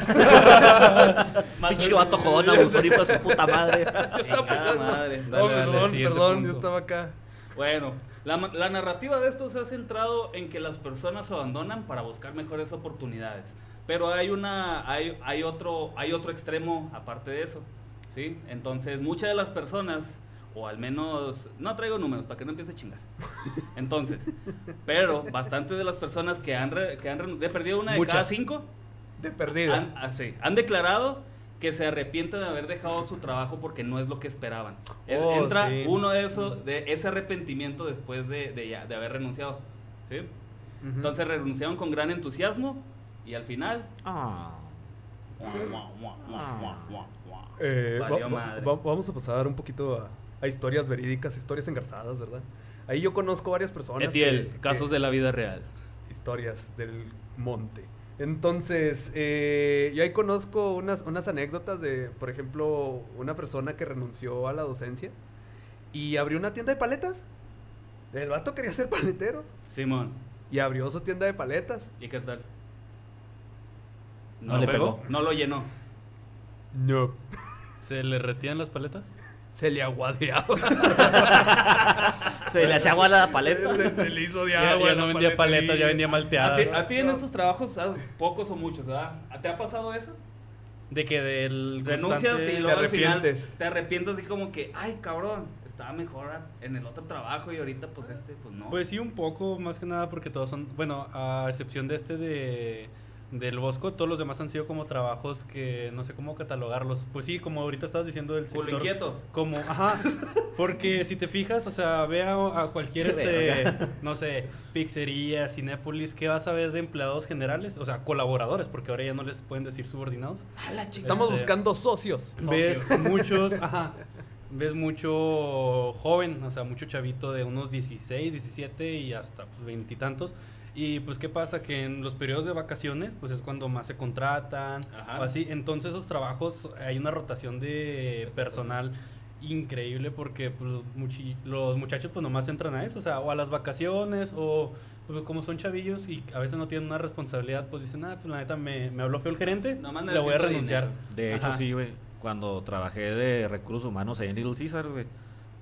Más- Pinche vato jodón, abusor, de su puta madre. Chingada madre. Dale, No, dale, perdón, perdón, yo estaba acá. Bueno, la, la narrativa de esto se ha centrado en que las personas abandonan para buscar mejores oportunidades. Pero hay una, hay, hay otro, hay otro extremo aparte de eso, ¿sí? Entonces, muchas de las personas, o al menos, no traigo números para que no empiece a chingar. Entonces, pero bastantes de las personas que han, re- que han he perdido una de cada Muchas. cinco, De perdida. han, ah, sí, han declarado que se arrepienten de haber dejado su trabajo porque no es lo que esperaban. E- Oh, Entra sí. uno de esos, de ese arrepentimiento después de, de, ya- de haber renunciado. ¿sí? Ujú. Entonces renunciaron con gran entusiasmo y al final... Ah. Eh, va- Valió va- madre. va- vamos a pasar un poquito a, a historias verídicas, historias engarzadas, ¿verdad? Ahí yo conozco varias personas. Etiel, que- casos que- de la vida real. Historias del monte. Entonces, eh, yo ahí conozco unas, unas anécdotas de, por ejemplo, una persona que renunció a la docencia y abrió una tienda de paletas. El vato quería ser paletero Simón, y abrió su tienda de paletas. ¿y qué tal? No le pegó. No lo llenó. No. ¿Se le retiran las paletas? Se le aguadeaba. Se le hacía agua a la paleta. se, se le hizo de Ya, agua. ya la no vendía paletas, ya vendía ¿A ti, malteadas. a ti en estos trabajos, ah, pocos o muchos, ¿verdad? ¿Te ha pasado eso? De que del Renuncias y luego al final arrepientes. te arrepientes así como que, ay cabrón, estaba mejor en el otro trabajo y ahorita pues este, pues no. Pues sí, un poco, más que nada porque todos son, bueno, a excepción de este de del Bosco, todos los demás han sido como trabajos que no sé cómo catalogarlos. Pues sí, como ahorita estabas diciendo del sector inquieto. como, ajá, porque si te fijas, o sea, ve a, a cualquier este, no sé, pizzería, Cinépolis, ¿qué vas a ver de empleados generales? O sea, colaboradores, porque ahora ya no les pueden decir subordinados. Estamos Este, buscando socios. ves muchos, ajá, ves mucho joven, o sea, mucho chavito de unos 16, 17 y hasta pues, veintitantos. Y pues, ¿qué pasa? Que en los periodos de vacaciones, pues es cuando más se contratan Ajá. o así. Entonces, esos trabajos, hay una rotación de personal increíble porque pues, los muchi- los muchachos pues nomás entran a eso, o sea, o a las vacaciones o pues, como son chavillos y a veces no tienen una responsabilidad, pues dicen, ah, pues la neta me, me habló feo el gerente, Nomás le voy a renunciar. dinero. De hecho, Ajá. sí, güey. Cuando trabajé de recursos humanos ahí en Little Caesars, güey.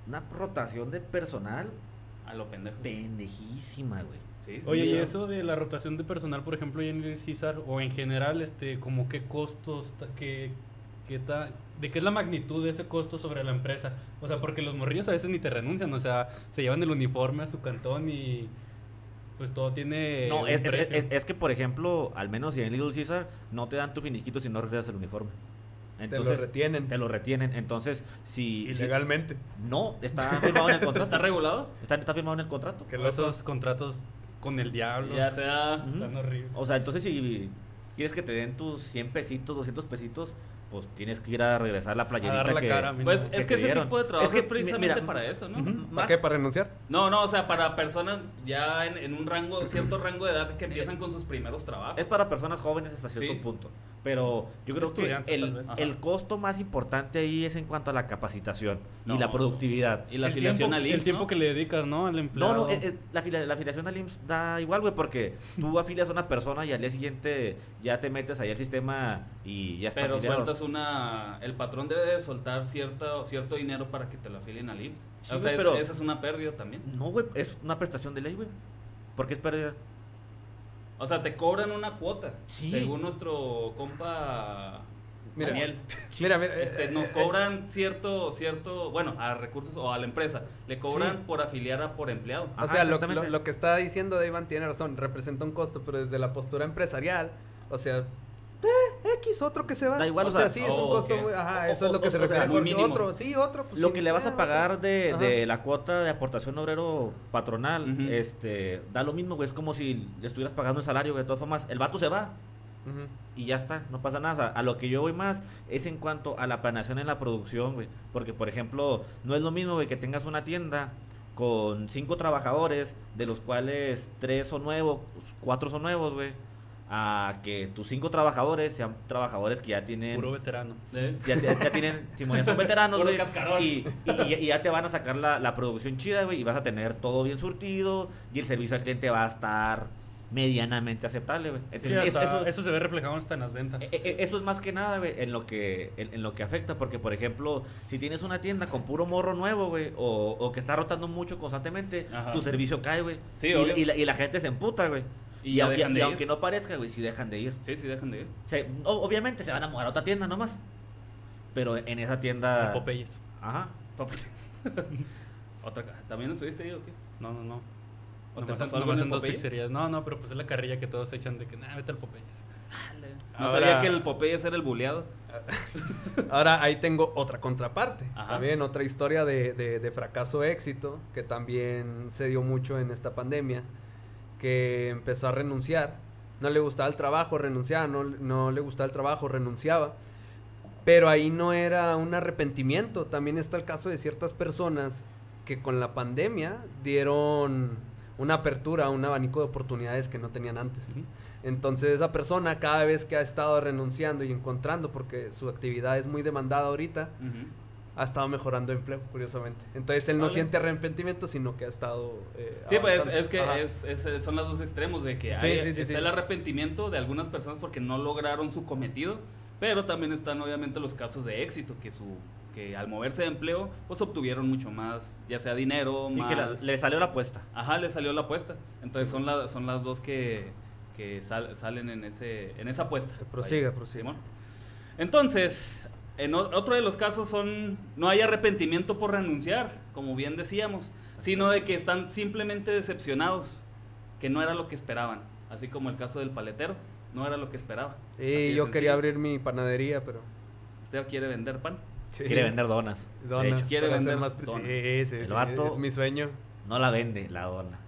Una rotación de personal A lo pendejo. pendejísima, güey. Sí, sí, Oye, y eso de la rotación de personal, por ejemplo, en el César, o en general, este, como qué costos, qué, qué ta- de qué es la magnitud de ese costo sobre la empresa. O sea, porque los morrillos a veces ni te renuncian, o sea, se llevan el uniforme a su cantón y pues todo tiene No, un es, es- precio. es- es que, por ejemplo, al menos en Little Caesar, no te dan tu finiquito si no regresas el uniforme. te lo retienen. Te lo retienen. Entonces, si. si- Ilegalmente. no, está firmado en el contrato. ¿Está regulado? Está, está firmado en el contrato. Loco. esos contratos con el diablo. Ya sea. Están horribles. O sea, entonces si quieres que te den tus 100 pesitos, 200 pesitos, pues tienes que ir a regresar la playerita dar la que, cara. Pues Que es que ese dieron. tipo de trabajo es, que, precisamente mira, para eso, ¿no? ¿Para qué? ¿Para renunciar? No, no, o sea, para personas ya en, en un rango, cierto rango de edad que empiezan con sus primeros trabajos. Es para personas jóvenes hasta cierto Sí. punto. Pero yo creo que el, el costo más importante ahí es en cuanto a la capacitación No. y la productividad. Y la el afiliación tiempo, al El IMSS, tiempo ¿no? que le dedicas, ¿no? Al No, empleado. no, eh, eh, la, afili- la afiliación al IMSS da igual, güey, porque tú afilias a una persona y al día siguiente ya te metes ahí al sistema y ya está Pero afiliado. sueltas una... El patrón debe de soltar cierto, cierto dinero para que te lo afilien al IMSS. Sí, o sea, güey, es- pero- esa es una pérdida también. No, güey, es una prestación de ley, güey. Porque es pérdida. O sea, te cobran una cuota. Sí. Según nuestro compa Mira, Daniel. Mira, mira. Este, eh, nos eh, cobran cierto, cierto, bueno, a recursos o a la empresa, le cobran Sí. por afiliar a por empleado. O Ajá, sea, lo, lo- lo que está diciendo Iván tiene razón, representa un costo, pero desde la postura empresarial, o sea, eh, X, otro que se va. Da igual, o o sea, sea, sí, es un oh, costo ok. muy, ajá, O- eso es lo que o- se o sea, refiere muy con mínimo. otro, sí, otro. pues, Lo sí, que le vas a pagar otro. de, de la cuota de aportación obrero patronal, este, da lo mismo, güey. Es como si le estuvieras pagando el salario, güey. De todas formas, el vato se va Ujú. y ya está, no pasa nada. O sea, a lo que yo voy más es en cuanto a la planeación en la producción, güey. Porque, por ejemplo, no es lo mismo, güey, que tengas una tienda con cinco trabajadores, de los cuales tres son nuevos, cuatro son nuevos, güey. A que tus cinco trabajadores sean trabajadores que ya tienen Puro veterano. ¿eh? ya, ya, ya tienen, Simón, ya son veteranos, güey. Y, y, y- y ya te van a sacar la, la producción chida, güey. Y vas a tener todo bien surtido. Y el servicio al cliente va a estar medianamente aceptable, güey. Sí, es- eso, eso, se ve reflejado hasta en las ventas. e- e- eso es más que nada, güey, en lo que en, en lo que afecta. Porque, por ejemplo, si tienes una tienda con puro morro nuevo, güey, o, o que está rotando mucho constantemente, Ajá. tu servicio cae, güey. Sí, y, y la, y la gente se emputa, güey. Y aunque no parezca, güey, si dejan de ir. Sí, sí, dejan de ir. Se- obviamente se van a mudar a otra tienda nomás. Pero en esa tienda. El Popeyes. Ajá. Otra, ca- ¿También estuviste ahí o qué? No, no, no. ¿O te Nomás, pasó algo nomás en en dos Popeyes? pizzerías. No, no, pero pues es la carrilla que todos echan de que, nah, vete al Popeyes. No Ahora- sabía que el Popeyes era el buleado. Ahora ahí tengo otra contraparte. Ajá. También otra historia de, de, de fracaso éxito que también se dio mucho en esta pandemia. Que empezó a renunciar. No le gustaba el trabajo, renunciaba. No, no le gustaba el trabajo, renunciaba. Pero ahí no era un arrepentimiento. También está el caso de ciertas personas que con la pandemia dieron una apertura, un abanico de oportunidades que no tenían antes. Entonces esa persona cada vez que ha estado renunciando y encontrando, porque su actividad es muy demandada ahorita. Ha estado mejorando empleo, curiosamente. Entonces él no Vale. siente arrepentimiento, sino que ha estado... eh, Sí, pues es que es, es- son los dos extremos de que Sí, hay, sí, sí, está sí. el arrepentimiento de algunas personas porque no lograron su cometido, pero también están obviamente los casos de éxito que su que al moverse de empleo pues obtuvieron mucho más, ya sea dinero, Y más que la- le salió la apuesta. Ajá, le salió la apuesta. Entonces son, la- son las dos que, que sal- salen en, ese, en esa apuesta. Prosiga, prosiga. Entonces, en otro de los casos son, no hay arrepentimiento por renunciar, como bien decíamos, sino de que están simplemente decepcionados, que no era lo que esperaban. Así como el caso del paletero, no era lo que esperaba. Sí, yo sencillo. quería abrir mi panadería, pero... Usted quiere vender pan. sí. Quiere vender donas. Donas, quiere vender más donas. Sí, sí, El vato- es mi sueño. no la vende, la dona.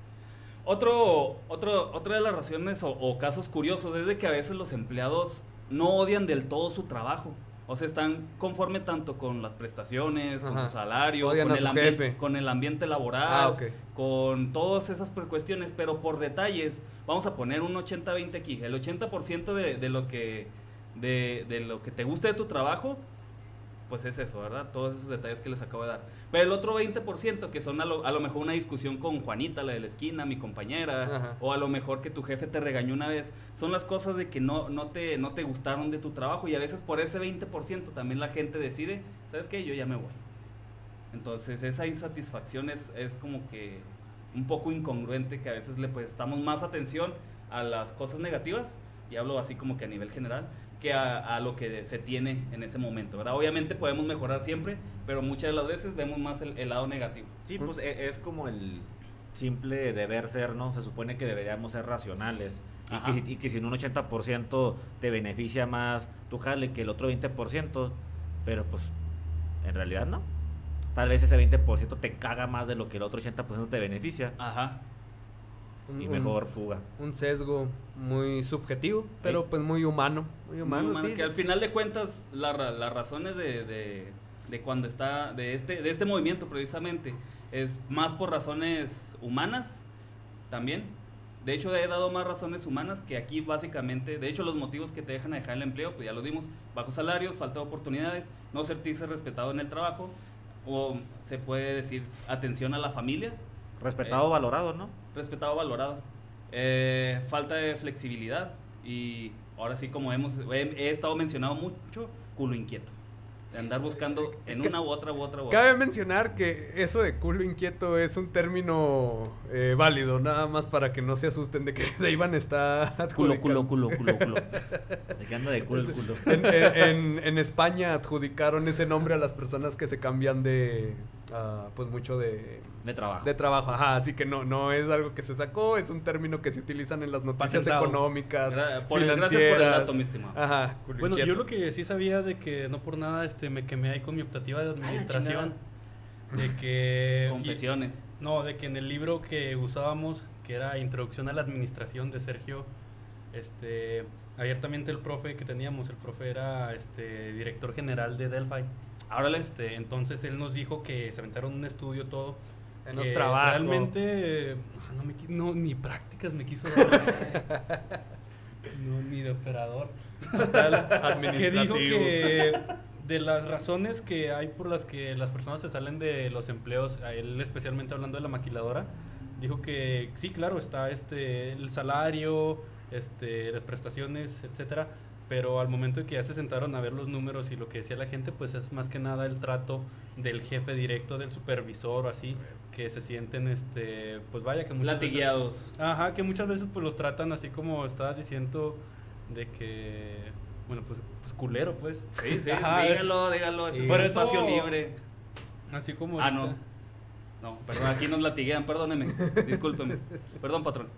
Otro, otro, otra de las razones o, o casos curiosos es de que a veces los empleados no odian del todo su trabajo. O sea, están conforme tanto con las prestaciones, con su salario, Odian con el, jefe. con el ambiente laboral, Ah, con todas esas cuestiones, pero por detalles, vamos a poner un 80-20 aquí. El 80% de, de lo que, de, de lo que te gusta de tu trabajo, pues es eso, ¿verdad? Todos esos detalles que les acabo de dar. Pero el otro 20%, que son a lo, a lo mejor una discusión con Juanita, la de la esquina, mi compañera, Ajá. o a lo mejor que tu jefe te regañó una vez, son las cosas de que no, no, te, no te gustaron de tu trabajo y a veces por ese 20% también la gente decide, ¿sabes qué? Yo ya me voy. Entonces esa insatisfacción es, es como que un poco incongruente que a veces le prestamos más atención a las cosas negativas, y hablo así como que a nivel general, que a, a lo que se tiene en ese momento, ¿verdad? Obviamente podemos mejorar siempre, pero muchas de las veces vemos más el, el lado negativo. Sí, pues e- es como el simple deber ser, ¿no? Se supone que deberíamos ser racionales. Y que, y que si en un 80% te beneficia más tu jale que el otro 20%, pero pues en realidad no. Tal vez ese 20% te caga más de lo que el otro 80% te beneficia. Ajá. Un- Y un- mejor fuga. Un sesgo muy subjetivo, pero Sí. pues muy humano. Muy humano, Muy humano, sí. que al final de cuentas la las razones de, de, de cuando está de este de este movimiento precisamente es más por razones humanas también de hecho he dado más razones humanas que aquí básicamente de hecho los motivos que te dejan a dejar el empleo pues ya lo dimos bajos salarios falta de oportunidades no sentirse respetado en el trabajo o se puede decir atención a la familia Respetado, Eh. valorado, ¿no? Respetado, valorado. Eh, falta de flexibilidad y ahora sí como hemos he, he estado mencionado mucho, culo inquieto. De andar buscando en una u otra u otra u otra. Cabe mencionar que eso de culo inquieto es un término eh, válido, nada más para que no se asusten de que Dayvan está Culo, adjudicando. culo, culo, culo, culo. Que anda de culo en- en- en España adjudicaron ese nombre a las personas que se cambian de, ah, pues mucho de, De trabajo. de trabajo, ajá, así que no, no es algo que se sacó, es un término que se utilizan en las noticias Patentado. económicas, Gra- por- gracias por el financieras. dato, mi estimado. Ajá, culo Bueno, yo lo que sí sabía de que no por nada este me quemé ahí con mi optativa de administración. De que. Confesiones. y- no, de que en el libro que usábamos, que era Introducción a la Administración de Sergio, este. Abiertamente el profe que teníamos, el profe era este director general de Delphi. Árale. Este, entonces él nos dijo que se aventaron un estudio todo. En los trabajos. Realmente, ah, no, me no, ni prácticas me quiso dar. no, ni de operador. Total, que dijo que de las razones que hay por las que las personas se salen de los empleos, a él especialmente hablando de la maquiladora, dijo que sí, claro, está este el salario, este las prestaciones, etcétera, pero al momento que ya se sentaron a ver los números y lo que decía la gente, pues es más que nada el trato del jefe directo, del supervisor o así, que se sienten este, pues vaya que muchas veces Latigueados. Ajá, que muchas veces pues los tratan así como estabas diciendo de que bueno, pues, pues culero, pues. Sí, sí, Ajá, dígalo, dígalo. Este es un espacio libre. Así como Ah, ahorita. no. No, perdón, aquí nos latiguean, perdóneme. Discúlpeme. Perdón, patrón.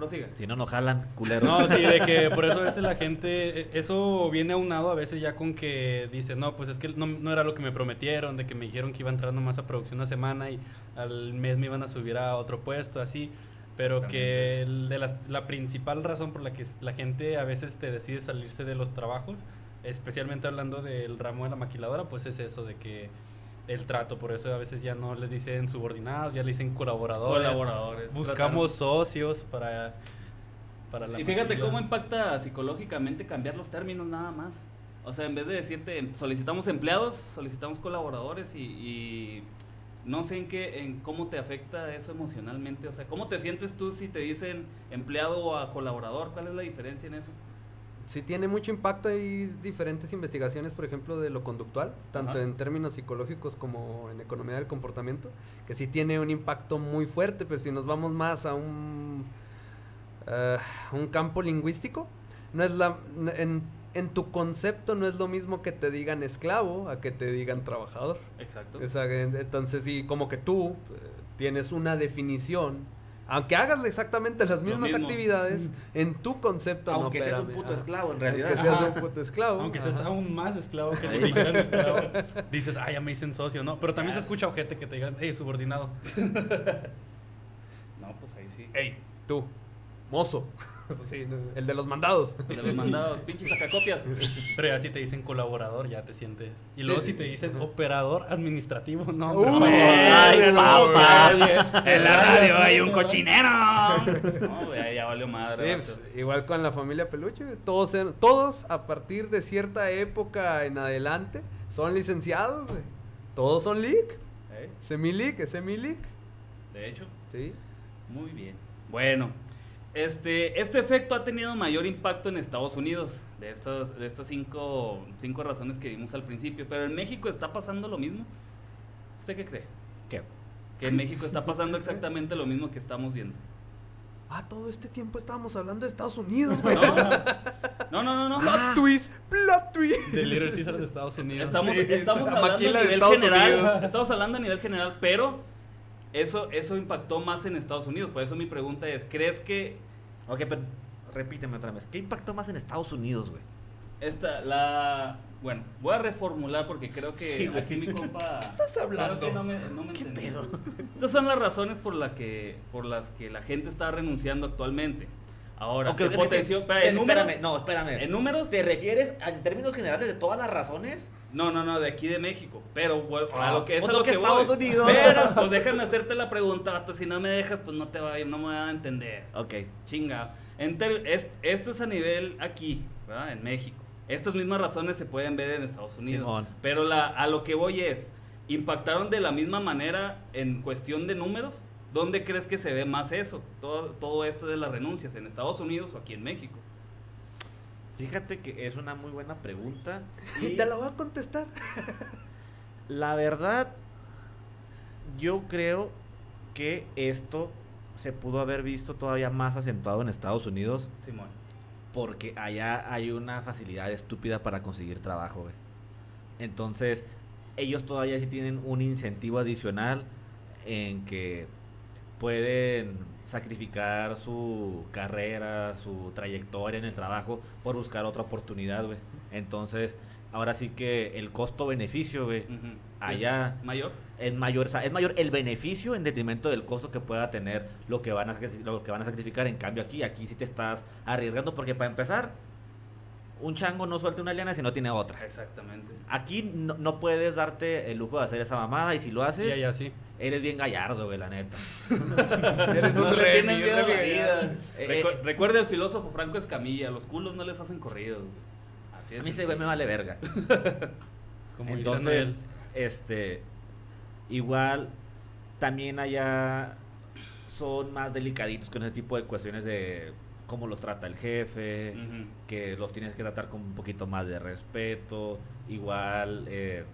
Prosiga. Si no, no jalan, culero. No, sí, de que por eso a veces la gente, eh, eso viene aunado a veces ya con que dice, no, pues es que no, no era lo que me prometieron, de que me dijeron que iba a entrar nomás a producción una semana y al mes me iban a subir a otro puesto, así. Pero que el de las- la principal razón por la que la gente a veces te decide salirse de los trabajos, especialmente hablando del ramo de la maquiladora, pues es eso de que el trato, por eso a veces ya no les dicen subordinados, ya le dicen colaboradores. Colaboradores. Buscamos socios para, para la Y fíjate cómo impacta psicológicamente cambiar los términos nada más. O sea, en vez de decirte solicitamos empleados, solicitamos colaboradores y, y no sé en qué, en cómo te afecta eso emocionalmente. O sea, ¿cómo te sientes tú si te dicen empleado o a colaborador? ¿Cuál es la diferencia en eso? Sí tiene mucho impacto, hay diferentes investigaciones, por ejemplo, de lo conductual, tanto Ajá. en términos psicológicos como en economía del comportamiento, que sí tiene un impacto muy fuerte, pero si nos vamos más a un, eh, un campo lingüístico, no es la, en, en tu concepto no es lo mismo que te digan esclavo a que te digan trabajador. Exacto. Esa- entonces, sí, como que tú eh, tienes una definición, aunque hagas exactamente las mismas actividades, en tu concepto no Aunque seas un puto esclavo, en realidad. Aunque seas Ajá. un puto esclavo. Aunque seas ajá. aún más esclavo que te dijeran esclavo, dices, ah, ya me dicen socio, ¿no? Pero también se escucha ojete que te digan, hey, subordinado. No, pues ahí sí. Ey, tú, mozo. Pues sí, no, el de los mandados. De los mandados, pinches sacacopias. Pero ya si te dicen colaborador, ya te sientes. Y luego Sí, si te dicen operador administrativo, no. Uy, ay, papá. En la radio hay un cochinero. No, güey, ahí ya valió madre. Sí, pues, igual con la familia Peluche, todos, todos a partir de cierta época en adelante son licenciados, güey. Todos son leak. ¿Eh? Semi-leak, es semi-leak. De hecho. Sí. Muy bien. Bueno, este, este efecto ha tenido mayor impacto en Estados Unidos, de estas, de estas cinco, cinco razones que vimos al principio, pero en México está pasando lo mismo. ¿Usted qué cree? ¿Qué? que en México está pasando exactamente lo mismo que estamos viendo. Ah, todo este tiempo estábamos hablando de Estados Unidos, güey. No, no, no, no. no. Plot twist, plot twist. De Little Caesar de Estados Unidos. Estamos, Sí, estamos la hablando a nivel Estados general. Unidos. Estamos hablando a nivel general, pero eso, eso impactó más en Estados Unidos. Por eso mi pregunta es, ¿crees que Ok, pero repíteme otra vez. ¿Qué impactó más en Estados Unidos, güey? esta, la... Bueno, voy a reformular porque creo que Sí, aquí mi compa... ¿Qué estás hablando? creo que no me, no me ¿Qué pedo? Estas son las razones por, la que, por las que la gente está renunciando actualmente. Ahora, se potenció... en espérame, números, no, espérame. ¿En números? ¿Te refieres a- en términos generales de todas las razones? No, no, no, de aquí de México. Pero bueno, a Ah, lo que es a lo que que Estados voy. Unidos. Pero, pues déjame hacerte la pregunta. Si no me dejas, pues no te va, no me va a entender. Ok. Chinga. En ter- es- esto es a nivel aquí, ¿verdad? En México. Estas mismas razones se pueden ver en Estados Unidos. Simón. Pero la, a lo que voy es, ¿impactaron de la misma manera en cuestión de números? ¿Dónde crees que se ve más eso? Todo, todo esto de las renuncias, ¿en Estados Unidos o aquí en México? Fíjate que es una muy buena pregunta. Y te lo voy a contestar. la verdad, yo creo que esto se pudo haber visto todavía más acentuado en Estados Unidos Simón. porque allá hay una facilidad estúpida para conseguir trabajo, güey. Entonces, ellos todavía sí tienen un incentivo adicional en que pueden sacrificar su carrera, su trayectoria en el trabajo por buscar otra oportunidad, güey. Entonces, ahora sí que el costo-beneficio, güey, Allá- es mayor. es mayor, es mayor el beneficio en detrimento del costo que pueda tener lo que van a lo que van a sacrificar. En cambio aquí, aquí sí te estás arriesgando porque para empezar, un chango no suelta una liana si no tiene otra. Exactamente. Aquí no, no puedes darte el lujo de hacer esa mamada y si lo haces, Y allá sí. Eres bien gallardo, güey, la neta. Eres no un le rey, tienen un miedo a la rey. vida. Eh, Recu- eh. Recuerda el filósofo Franco Escamilla, los culos no les hacen corridos. güey. Así es. A mí ese güey me vale verga. Como Entonces, este, igual, también allá son más delicaditos con ese tipo de cuestiones de cómo los trata el jefe, que los tienes que tratar con un poquito más de respeto, igual eh,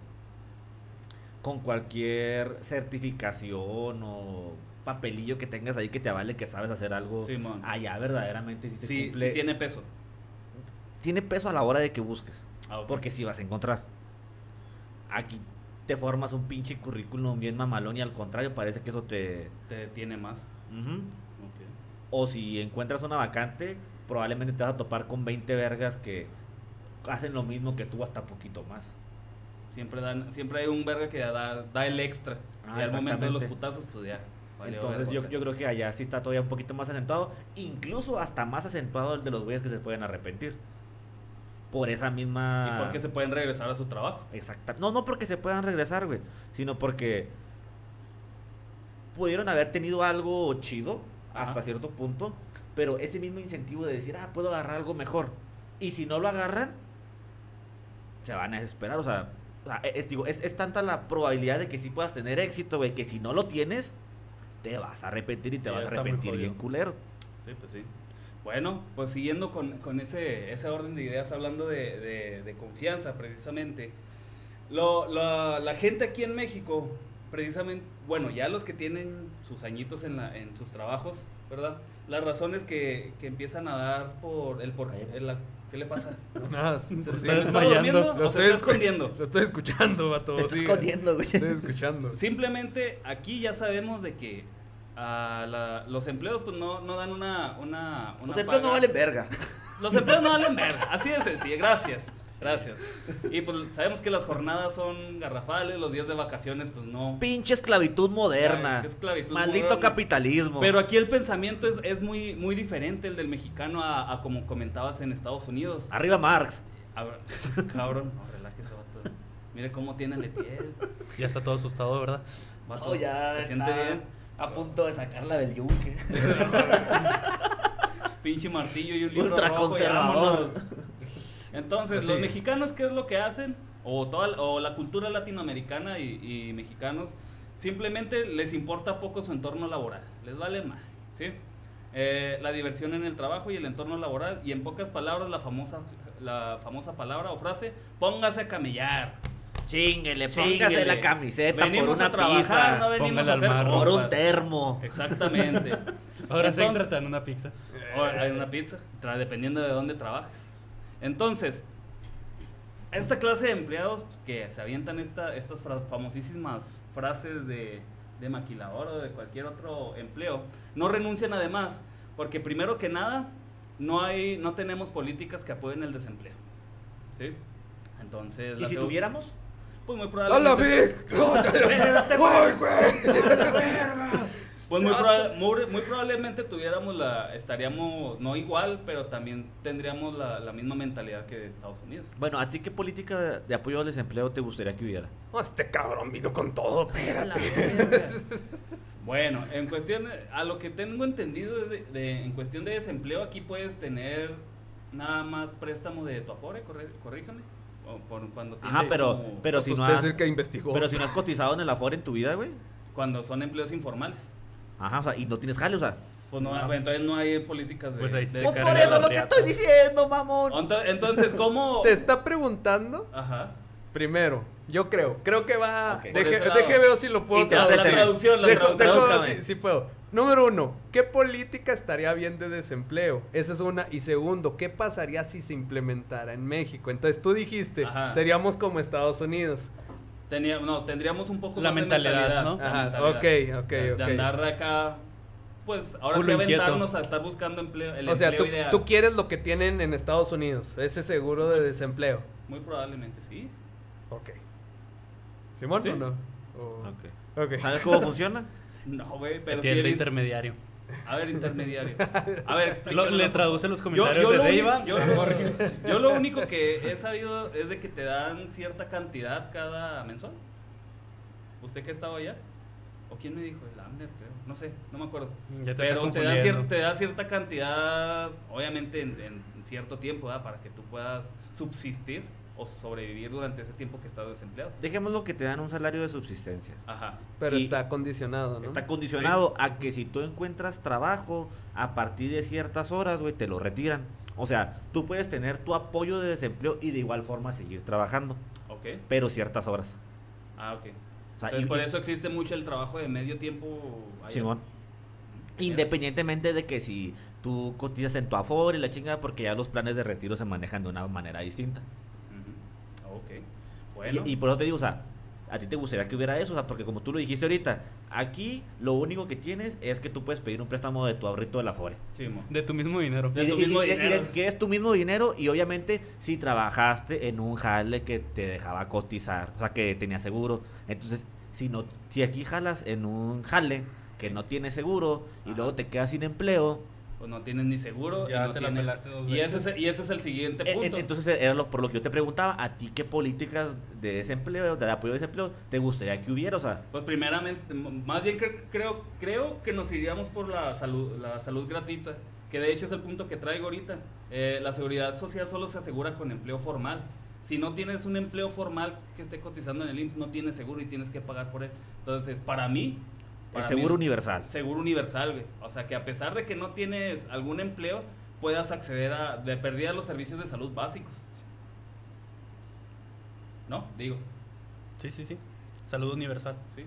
con cualquier certificación o papelillo que tengas ahí que te avale que sabes hacer algo, allá verdaderamente sí se Sí, cumple. sí tiene peso. tiene peso a la hora de que busques. Ah. Porque si vas a encontrar. Aquí te formas un pinche currículum bien mamalón y al contrario parece que eso te... Te tiene más. O si encuentras una vacante, probablemente te vas a topar con 20 vergas que hacen lo mismo que tú hasta poquito más. Siempre, dan, siempre hay un verga que da, da el extra. Ah, y al momento de los exactamente. putazos, pues ya. Entonces yo, yo creo que allá sí está todavía un poquito más acentuado, incluso hasta más acentuado el de los güeyes que se pueden arrepentir. Por esa misma... Y porque se pueden regresar a su trabajo. Exacta. No, no porque se puedan regresar, güey. Sino porque pudieron haber tenido algo chido hasta Ajá. cierto punto. Pero ese mismo incentivo de decir, ah, puedo agarrar algo mejor. Y si no lo agarran, se van a desesperar. O sea, es, digo, es, es tanta la probabilidad de que sí puedas tener éxito, güey, que si no lo tienes, te vas a arrepentir y te Sí, vas a arrepentir bien culero. Sí, pues sí. Bueno, pues siguiendo con, con ese, ese orden de ideas, hablando de, de- de confianza precisamente, lo, lo- la gente aquí en México, precisamente, bueno, ya los que tienen sus añitos en, la, en sus trabajos, ¿verdad? Las razones que, que empiezan a dar por el por el- la- ¿Qué le pasa? Nada, ¿Se, está desmayando. durmiendo Lo o se estoy escondiendo? Lo estoy escuchando, vato. Está sigue. escondiendo, güey. Estoy escuchando. Simplemente aquí ya sabemos de que a la- los empleos pues no, no dan una, una, una Los empleos no valen verga. Los empleos no valen verga, así de sencillo, gracias, gracias. Y pues sabemos que las jornadas son garrafales, los días de vacaciones pues no. Pinche esclavitud moderna. Ay, qué esclavitud Maldito moderna. capitalismo. Pero aquí el pensamiento es, es muy, muy diferente el del mexicano a, a como comentabas en Estados Unidos. Arriba Marx. A ver, cabrón, no, relájese, vato. Mire cómo tiene la piel. Ya está todo asustado, ¿verdad? vato. Oh, ya se está siente bien. A punto de sacarla del yunque. pinche martillo y un libro Ultra rojo. Entonces, Pues los sí. mexicanos, ¿qué es lo que hacen? O, toda, o la cultura latinoamericana y, y mexicanos, simplemente les importa poco su entorno laboral. Les vale más, ¿sí? Eh, la diversión en el trabajo y el entorno laboral. Y en pocas palabras, la famosa, la famosa palabra o frase, póngase a camellar. Chinguele, póngase la camiseta venimos por una a trabajar, pizza, no venimos Póngale a hacer mar. por un termo. Exactamente. Ahora se Entonces- tratan una pizza. O hay una pizza, dependiendo de dónde trabajes. Entonces, esta clase de empleados pues, que se avientan esta, estas fra- famosísimas frases de, de maquilador o de cualquier otro empleo, no renuncian además, porque primero que nada, no, hay, no tenemos políticas que apoyen el desempleo. ¿Sí? Entonces, ¿Y la si tuviéramos? Pues muy ¡Hola, probablemente... Vic! ¡Ay, güey! Pues muy, proba- muy, muy probablemente tuviéramos la, estaríamos, no igual, pero también tendríamos la, la misma mentalidad que Estados Unidos. Bueno, ¿a ti qué política de, apoyo al desempleo te gustaría que hubiera? Este cabrón vino con todo, espérate. Bueno, en cuestión, a lo que tengo entendido, es de, de- en cuestión de desempleo, aquí puedes tener nada más préstamo de tu Afore, corre- corríjame. o por cuando Ajá, tienes pero, como- pero si no has, el que investigó. pero si no has cotizado en el Afore en tu vida, güey. cuando son empleos informales. Ajá, o sea, y no tienes jale, o sea. Pues no, entonces no hay políticas de, Pues ahí de. Pues por eso lo que estoy diciendo, mamón. Ento- Entonces, ¿cómo? Te está preguntando Ajá. primero. Yo creo. Creo que va. Ok. Por Deje, deje veo si lo puedo te La, traducción, la Dejo- traducción. dejo- sí puedo. Número uno, ¿qué política estaría bien de desempleo? Esa es una. Y segundo, ¿qué pasaría si se implementara en México? Entonces tú dijiste, Ajá. seríamos como Estados Unidos. Tenía, no, tendríamos un poco La más de mentalidad, ¿no? Ajá, mentalidad. ok, ok, de, ok. de andar acá, pues ahora Culo sí inquieto. aventarnos a estar buscando empleo, el o sea, empleo tú, ideal. tú quieres lo que tienen en Estados Unidos, ese seguro de desempleo. Muy probablemente sí. Ok. ¿Simón ¿Sí? o no? O- Ok. ok. ¿Sabes cómo funciona? No, güey, pero sí Tiene he el visto- intermediario. A ver, intermediario. A ver, Lo- explícame. le traduce los comentarios yo de único- yo, lo- yo lo único que he sabido es de que te dan cierta cantidad cada mensual. ¿Usted que ha estado allá? ¿O quién me dijo? El Amner, creo. No sé, no me acuerdo. Ya te Pero te da, cier- te da cierta cantidad, obviamente en, en cierto tiempo, ¿verdad? para que tú puedas subsistir o sobrevivir durante ese tiempo que estás desempleado. Dejémoslo que te dan un salario de subsistencia. Ajá. Pero Y- está condicionado, ¿no? Está condicionado a que si tú encuentras trabajo a partir de ciertas horas, güey, te lo retiran. O sea, tú puedes tener tu apoyo de desempleo y de igual forma seguir trabajando, Ok. pero ciertas horas. Ah, ok. O sea, Entonces, y- por eso existe mucho el trabajo de medio tiempo. Simón. Independientemente de que si tú cotizas en tu Afore y la chingada, porque ya los planes de retiro se manejan de una manera distinta. Bueno. Y, y por eso te digo, o sea, a ti te gustaría que hubiera eso, o sea, porque como tú lo dijiste ahorita, aquí lo único que tienes es que tú puedes pedir un préstamo de tu ahorrito del Afore. Sí, mo. De tu mismo dinero. De Y, tu y- mismo y- y de- dinero. que es tu mismo dinero y obviamente si trabajaste en un jale que te dejaba cotizar, o sea, que tenía seguro. Entonces, si no si aquí jalas en un jale que no tiene seguro y Ajá. luego te quedas sin empleo, Pues no tienes ni seguro. Ya y no te la tienes- pelaste dos y ese, veces. es, y ese es el siguiente eh, punto. eh, entonces era lo, por lo que yo te preguntaba, a ti qué políticas de desempleo, de apoyo de desempleo te gustaría que hubiera, o sea, Pues primeramente, más bien cre- creo, creo que nos iríamos por la salud, la salud gratuita, que de hecho es el punto que traigo ahorita. Eh, la seguridad social solo se asegura con empleo formal. Si no tienes un empleo formal que esté cotizando en el IMSS, no tienes seguro y tienes que pagar por él. Entonces, para mí... el seguro mí- universal. Seguro universal, güey. O sea, que a pesar de que no tienes algún empleo, puedas acceder a, de perdida a los servicios de salud básicos. ¿No? Digo, Sí, sí, sí. Salud universal. sí.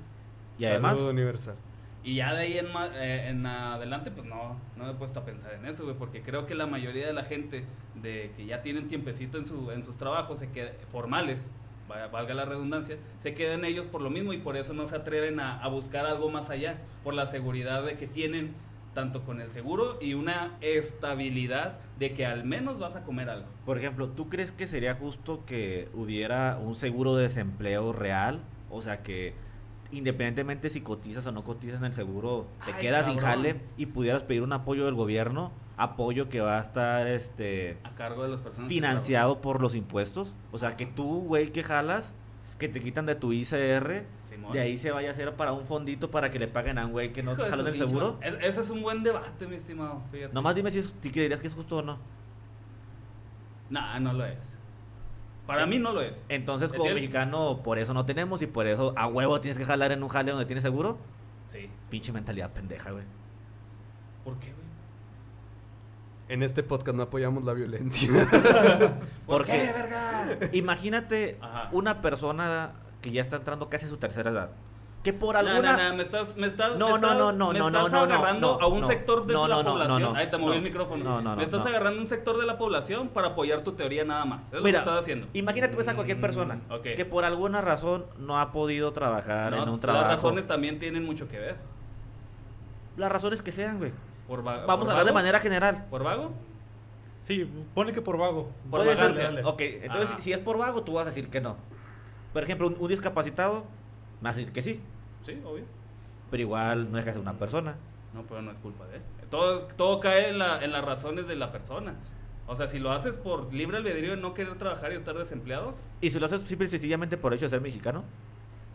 Y además, Salud universal. Y ya de ahí en, ma- eh, en adelante, pues no, no me he puesto a pensar en eso, güey, porque creo que la mayoría de la gente de que ya tienen tiempecito en, su, en sus trabajos, se queda, formales, valga la redundancia, se quedan ellos por lo mismo y por eso no se atreven a, a buscar algo más allá, por la seguridad de que tienen tanto con el seguro y una estabilidad de que al menos vas a comer algo. por ejemplo, ¿tú crees que sería justo que hubiera un seguro de desempleo real? O sea, que independientemente si cotizas o no cotizas en el seguro, te Ay, quedas sin jale y pudieras pedir un apoyo del gobierno, apoyo que va a estar este A cargo de las personas. que financiado por los impuestos. O sea, que tú, güey, que jalas, que te quitan de tu ICR. Simón. de ahí se vaya a hacer para un fondito para que le paguen a un güey que no Hijo te de jala su en el seguro. Es- ese es un buen debate, mi estimado. fíjate. Nomás dime si, es, que dirías que es justo o no. Nah, no lo es. Para mí no lo es. Entonces, como ¿Entiendes? mexicano, por eso no tenemos y por eso a huevo tienes que jalar en un jale donde tienes seguro. Sí. Pinche mentalidad pendeja, güey. ¿Por qué, güey? En este podcast no apoyamos la violencia. ¿Por qué, verga? Imagínate Ajá. una persona que ya está entrando casi a su tercera edad. Que por No, alguna... no, no, me estás, me estás, No, me no, estás- no, no, me no, estás no, no, agarrando no, a un no, sector de no, la no, no, población. no, no, Ahí te moví no, el micrófono. no, no, me no, estás no. agarrando un sector de la población para apoyar tu teoría nada más. Es lo que Mira, estás haciendo. imagínate pues a cualquier persona Mm, ok. que por alguna razón no ha podido trabajar No, en un trabajo. Las razones también tienen mucho que ver. Las razones que sean, güey. Por va- Vamos por a hablar de manera general. ¿Por vago? Sí, ponle que por vago. Por Puede ser-. Ok, entonces si, si es por vago, tú vas a decir que no. Por ejemplo, un, un discapacitado, me vas a decir que sí. Sí, obvio. Pero igual no deja de ser una persona. No, pero no es culpa de él. Todo, todo cae en, la- en las razones de la persona. O sea, si lo haces por libre albedrío de no querer trabajar y estar desempleado, Y si lo haces simple y sencillamente por el hecho de ser mexicano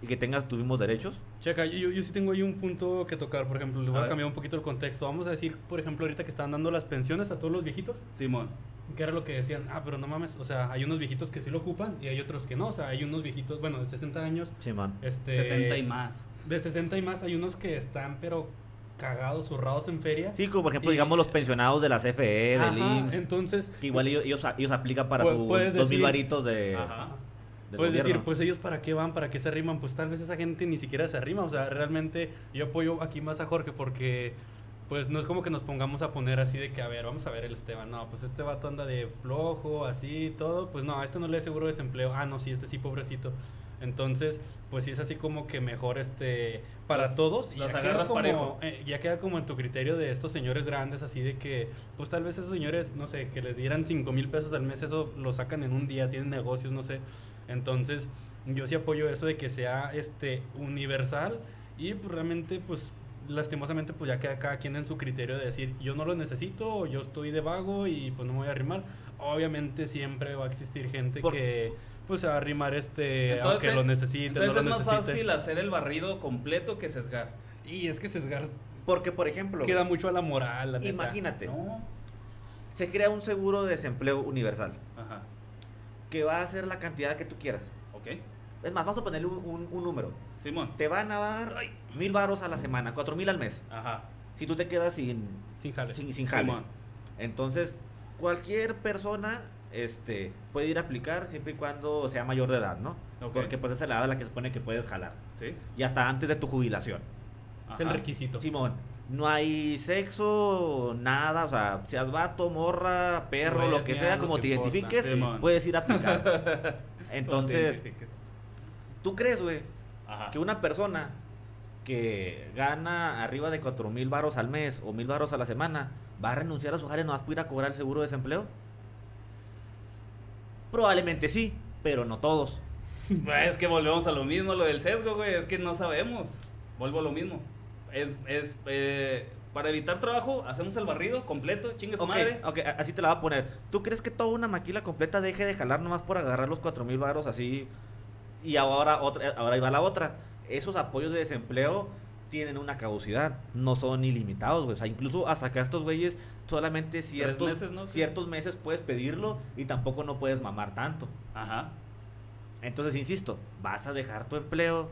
y que tengas tus mismos derechos, Checa, yo, yo sí tengo ahí un punto que tocar, por ejemplo, le voy A cambiar un poquito el contexto. Vamos a decir, por ejemplo, ahorita que están dando las pensiones a todos los viejitos, Simón. que era lo que decían, ah, pero no mames, o sea, hay unos viejitos que sí lo ocupan y hay otros que no, o sea, hay unos viejitos, bueno, de 60 años, Simón. este... 60 y más. De 60 y más hay unos que están, pero cagados, zurrados en feria. Sí, como por ejemplo, Y- digamos los pensionados de la CFE, del IMSS, entonces... que igual ellos, ellos, ellos aplican para sus dos mil varitos de, Ajá. Puedes decir, pues ellos para qué van, para qué se arriman, pues tal vez esa gente ni siquiera se arrima, o sea, realmente yo apoyo aquí más a Jorge porque pues no es como que nos pongamos a poner así de que, a ver, vamos a ver el Esteban, no, pues este vato anda de flojo, así, todo, pues no, a este no le seguro desempleo, ah, no, sí, este sí, pobrecito. Entonces, pues sí es así como que mejor este para Los- todos y ya queda agarras como, parejo. eh, ya queda como en tu criterio de estos señores grandes así de que pues tal vez esos señores no sé que les dieran 5 mil pesos al mes eso lo sacan en un día tienen negocios no sé entonces yo sí apoyo eso de que sea este universal y pues realmente pues lastimosamente pues ya queda cada quien en su criterio de decir yo no lo necesito o yo estoy de vago y pues no me voy a arrimar obviamente siempre va a existir gente Por- que pues se va a arrimar este Entonces, aunque lo necesite Entonces no lo es más fácil hacer el barrido completo que sesgar. y es que sesgar Porque, por ejemplo, queda mucho a la moral la neta. imagínate, No. se crea un seguro de desempleo universal, Ajá. Que va a ser la cantidad que tú quieras. Ok. Es más, vamos a ponerle un, un- un número. Simón. Te van a dar mil baros a la semana, cuatro mil al mes. Ajá. Si tú te quedas sin, sin jale sin, sin jale. Simón. Entonces, cualquier persona este, puede ir a aplicar siempre y cuando sea mayor de edad, ¿no? Ok. Porque pues esa es la edad a la que se supone que puedes jalar. Sí. Y hasta antes de tu jubilación. es el requisito Simón, no hay sexo, nada, o sea, seas vato, morra, perro, No lo que sea, no como te te importa. identifiques, puedes ir a aplicar. Entonces. ¿tú crees, güey, que una persona que gana arriba de cuatro mil baros al mes o mil baros a la semana va a renunciar a su jale nomás para ir a cobrar el seguro de desempleo? Probablemente sí, pero no todos. Es que volvemos a lo mismo, lo del sesgo, güey. Es que no sabemos. Vuelvo a lo mismo. Es, es eh, para evitar trabajo, hacemos el barrido completo, chingue su Ok, madre. ok, así te la va a poner. ¿Tú crees que toda una maquila completa deje de jalar nomás por agarrar los cuatro mil baros así? Y ahora otra, ahora iba la otra. Esos apoyos de desempleo tienen una caducidad, no son ilimitados, güey. O sea, incluso hasta acá estos güeyes solamente ciertos meses, ciertos meses puedes pedirlo y tampoco no puedes mamar tanto. Ajá. Entonces, insisto, vas a dejar tu empleo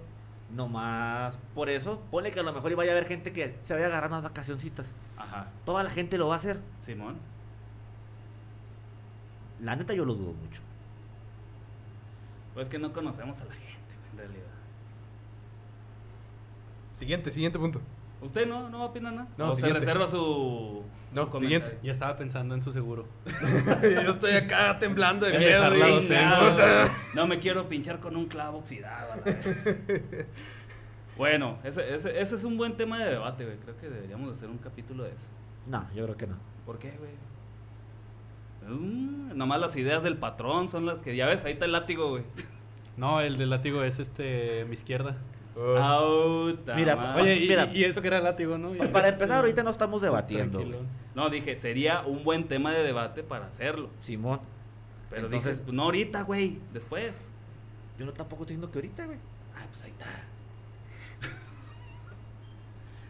nomás por eso. Ponle que a lo mejor iba a haber gente que se vaya a agarrar unas vacacioncitas. Ajá. Toda la gente lo va a hacer. Simón. La neta yo lo dudo mucho. Pues que no conocemos a la gente, en realidad. Siguiente, siguiente punto. ¿Usted no, no opina nada? No, ¿O se reserva su, No, su siguiente. ya estaba pensando en su seguro Yo estoy acá temblando de miedo. No me quiero pinchar con un clavo oxidado. bueno, ese, ese, ese es un buen tema de debate, güey. Creo que deberíamos hacer un capítulo de eso. No, yo creo que no. ¿Por qué, güey? Mm, nomás las ideas del patrón son las que... Ya ves, ahí está el látigo, güey. no el del látigo es este mi izquierda Auta Mira, oye y, mira. y eso que era látigo no Pa- Para empezar, ahorita no estamos debatiendo. Tranquilo. No, dije, sería un buen tema de debate para hacerlo. Simón. Pero Entonces- dije, no ahorita, güey, después. Yo no tampoco estoy diciendo que ahorita, güey. Ah, pues ahí está.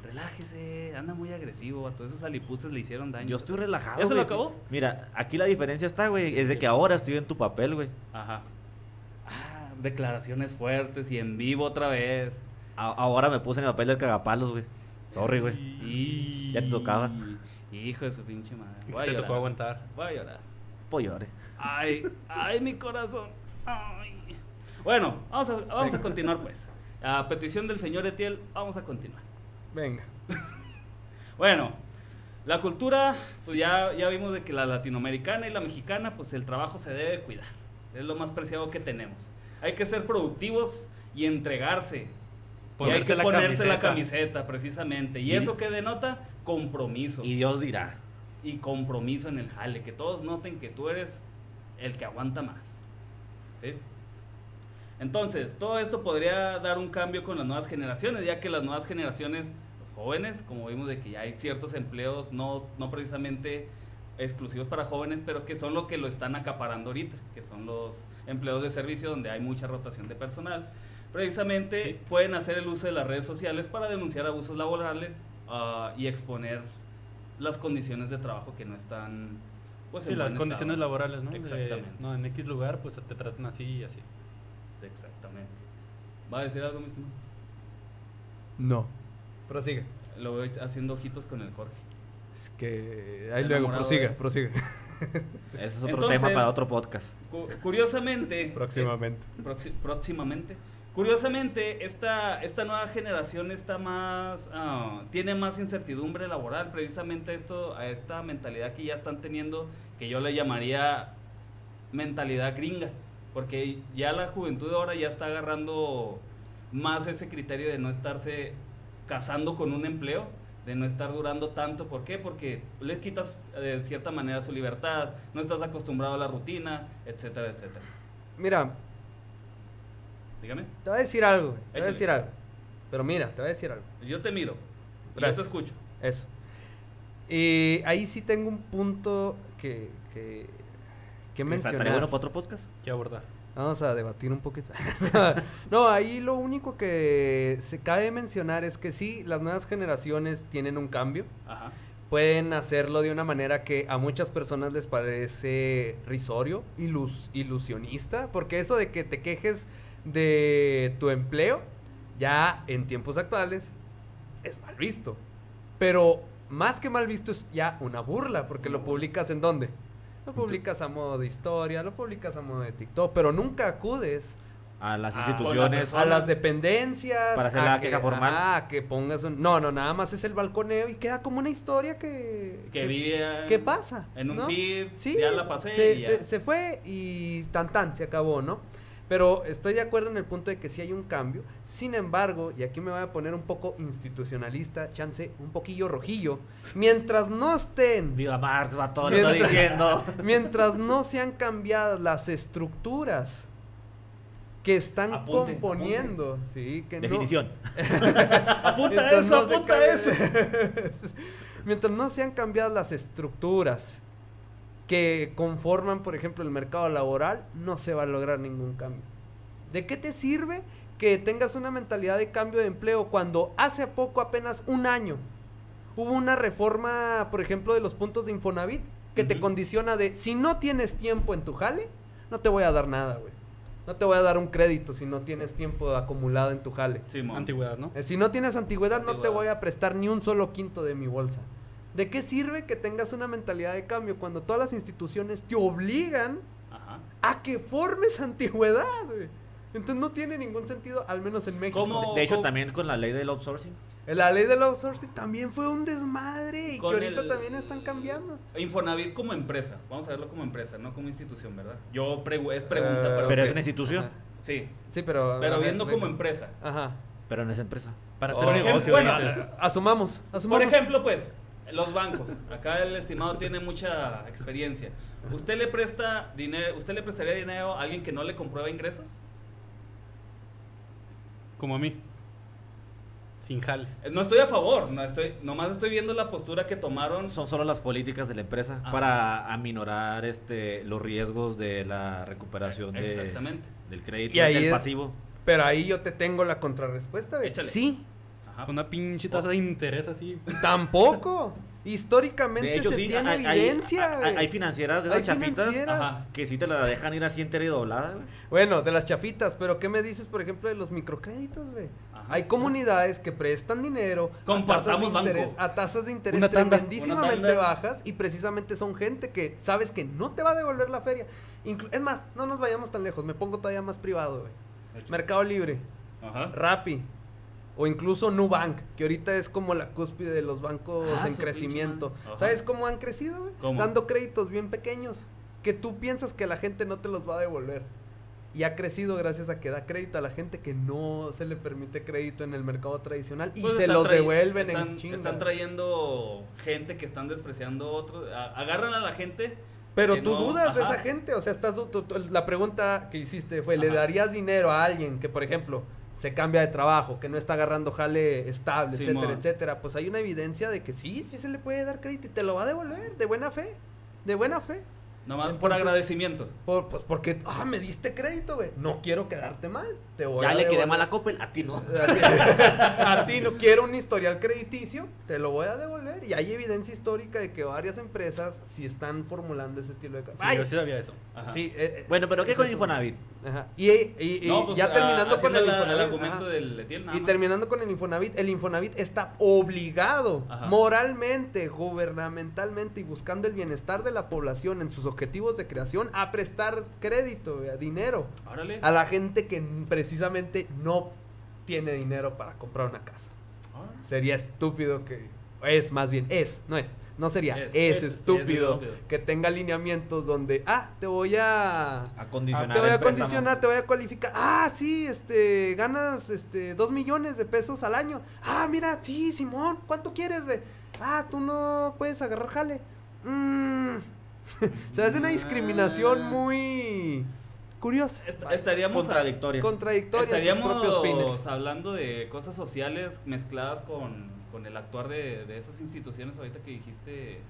Relájese, anda muy agresivo, a todos esos alipuses le hicieron daño. Yo estoy relajado. ¿Ya se lo acabó? Mira, aquí la diferencia está, güey, es de que ahora estoy en tu papel, güey. Ajá. Declaraciones fuertes y en vivo otra vez. A- ahora me puse en el papel del cagapalos, güey. Sorry, güey. Y... Ya te tocaba. Hijo de su pinche madre. Y Voy a te llorar. tocó aguantar. Voy a llorar. Pollore. Ay, ay, mi corazón. Ay. Bueno, vamos a, vamos a continuar pues. A petición del señor Etiel, vamos a continuar. Venga. Bueno, la cultura, pues ya, ya vimos de que la latinoamericana y la mexicana, pues el trabajo se debe cuidar. Es lo más preciado que tenemos. Hay que ser productivos y entregarse. y hay que ponerse la camiseta, precisamente. ¿Y, Y- eso que denota? Compromiso. Y Dios dirá. y compromiso en el jale. Que todos noten que tú eres el que aguanta más. ¿sí? Entonces, todo esto podría dar un cambio con las nuevas generaciones, ya que las nuevas generaciones, los jóvenes, como vimos de que ya hay ciertos empleos, no, no precisamente exclusivos para jóvenes, pero que son lo que lo están acaparando ahorita, que son los empleos de servicio donde hay mucha rotación de personal. Precisamente Sí. pueden hacer el uso de las redes sociales para denunciar abusos laborales ah, y exponer las condiciones de trabajo que no están pues, Sí, en las buen condiciones estado. laborales, ¿no? De, Exactamente. no, en X lugar, pues te tratan así y así. Sí, Exactamente. ¿Va a decir algo, mi estimado? No. Prosigue. Lo veo haciendo ojitos con el Jorge. Es que. Está Ahí luego, prosiga, de- prosiga. Ese es otro Entonces- tema para otro podcast. Cu- curiosamente. Próximamente. es- próximamente. Curiosamente, esta, esta nueva generación está más, ah, tiene más incertidumbre laboral, precisamente esto, a esta mentalidad que ya están teniendo, que yo le llamaría mentalidad gringa, porque ya la juventud ahora ya está agarrando más ese criterio de no estarse casando con un empleo, de no estar durando tanto. ¿Por qué? Porque les quitas eh, de cierta manera su libertad, no estás acostumbrado a la rutina, etcétera, etcétera. Mira, Dígame, te voy a decir algo, güey, Te voy a Échale. decir algo. Pero mira, te voy a decir algo. yo te miro, y yo Gracias. te escucho. Eso. Y ahí sí tengo un punto que, que, que mencionar. ¿Estaría bueno para otro podcast? ¿Qué abordar? Vamos a debatir un poquito. no, ahí lo único que se cabe mencionar es que sí, las nuevas generaciones tienen un cambio. Ajá. Pueden hacerlo de una manera que a muchas personas les parece risorio, ilus- ilusionista, porque eso de que te quejes de tu empleo, ya en tiempos actuales, es mal visto. Pero más que mal visto es ya una burla, porque lo publicas en dónde? Lo publicas a modo de historia, lo publicas a modo de TikTok, pero nunca acudes A las Ah, instituciones. la a las dependencias. Para hacer a la que- queja formal. que pongas un... No, no, nada más es el balconeo y queda como una historia que... Que vi eh, ¿Qué pasa? en un ¿no? feed, Sí, ya la pasé se, y ya. se- se fue y tan tan, se acabó, ¿no? Pero estoy de acuerdo en el punto de que sí hay un cambio. Sin embargo, y aquí me voy a poner un poco institucionalista, chance, un poquillo rojillo. Mientras no estén, Viva Marx, va todo lo estoy Mientras- diciendo. mientras no sean cambiadas las estructuras que están Apunte, componiendo, sí, que no- Definición. Apunta Mientras eso, no se apunta eso. Mientras no sean cambiadas las estructuras que conforman, por ejemplo, el mercado laboral, no se va a lograr ningún cambio. ¿De qué te sirve que tengas una mentalidad de cambio de empleo cuando hace poco, apenas un año, hubo una reforma, por ejemplo, de los puntos de Infonavit que te condiciona de si no tienes tiempo en tu jale, no te voy a dar nada, güey. No te voy a dar un crédito si no tienes tiempo acumulado en tu jale. Simón. Antigüedad, ¿no? Eh, Si no tienes antigüedad, no te voy a prestar ni un solo quinto de mi bolsa. ¿De qué sirve que tengas una mentalidad de cambio cuando todas las instituciones te obligan Ajá. a que formes antigüedad, güey? Entonces no tiene ningún sentido, al menos en México. ¿Cómo? De hecho, ¿cómo? también con la ley del outsourcing. La ley del outsourcing también fue un desmadre y Con que ahorita el- también están cambiando. Infonavit como empresa, vamos a verlo como empresa, no como institución, ¿verdad? Yo pregu- es pregunta, Eh, pero, Pero es una institución. Ajá. sí, Sí, pero... pero viendo como empresa. Ajá. Pero no es empresa. Para Oh. hacer negocio, ejemplo, bueno. Asumamos, asumamos. Por ejemplo, pues, los bancos. Acá el estimado tiene mucha experiencia. ¿Usted le presta dinero, usted le prestaría dinero a alguien que no le comprueba ingresos? Como a mí. Sin jal. Eh, No estoy a favor, no estoy, nomás estoy viendo la postura que tomaron. Son solo las políticas de la empresa Ajá. para aminorar este los riesgos de la recuperación de, del crédito Y ahí del es- pasivo. Pero ahí yo te tengo la contrarrespuesta, güey. Échale. Sí, Ajá. Una pinche tasa de interés así. tampoco. Históricamente De hecho, se sí, tiene hay, evidencia, hay- güey. hay financieras de Hay esas chafitas. Ajá. que sí te la dejan ir así entera y doblada, güey. Bueno, de las chafitas, pero ¿qué me dices, por ejemplo, de los microcréditos, güey? Hay comunidades que prestan dinero a tasas, de interés, a tasas de interés Una tanda. tremendísimamente Una tanda. bajas y precisamente son gente que sabes que no te va a devolver la feria. Inclu- es más, no nos vayamos tan lejos, me pongo todavía más privado, güey. Mercado Libre, Ajá. Rappi o incluso Nubank, que ahorita es como la cúspide de los bancos Ah, en crecimiento. ¿Sabes cómo han crecido. Dando créditos bien pequeños que tú piensas que la gente no te los va a devolver. Y ha crecido gracias a que da crédito a la gente que no se le permite crédito en el mercado tradicional y Pues se los devuelven están, en chinga. Están trayendo gente que están despreciando a otros. Agarran a la gente. Pero tú no- dudas de esa gente, o sea, estás tú- tú- la pregunta que hiciste fue, ¿le Ajá. darías dinero a alguien que, por ejemplo, se cambia de trabajo, que no está agarrando jale estable, etcétera, etcétera? Pues hay una evidencia de que sí, sí se le puede dar crédito y te lo va a devolver, de buena fe, de buena fe. Nomás por agradecimiento. Por- pues porque, ah, me diste crédito, güey. No quiero quedarte mal. Te voy Ya a le quedé mal a Coppel, a ti no. a ti no quiero un historial crediticio, te lo voy a devolver. Y hay evidencia histórica de que varias empresas sí están formulando ese estilo de Sí, Ay, yo sí sabía eso. Ajá. sí, eh, eh, Bueno, pero ¿qué es con eso. Infonavit? Ajá. Y, y- y No, pues, ya ah, terminando con el Infonavit. argumento ajá. del Etiel, nada Y terminando con el Infonavit, el Infonavit está obligado Ajá. moralmente, gubernamentalmente y buscando el bienestar de la población en sus objetivos de creación a prestar crédito, a dinero Órale. a la gente que precisamente no tiene dinero para comprar una casa. Órale. Sería estúpido que es más bien es, no es, no sería, Es, es, es, es estúpido, que tenga lineamientos donde ah, te voy a Acondicionar te voy a condicionar, te voy a cualificar. Ah, sí, este, ganas, este, dos millones de pesos al año. Ah, mira, sí, Simón, ¿cuánto quieres, güey? Ah, tú no puedes agarrar jale. Mm. Se hace una discriminación Ah. muy curiosa. Est- estaríamos Contradictoria. sus propios Estaríamos fines. hablando de cosas sociales mezcladas con, con el actuar de, de esas instituciones ahorita que dijiste.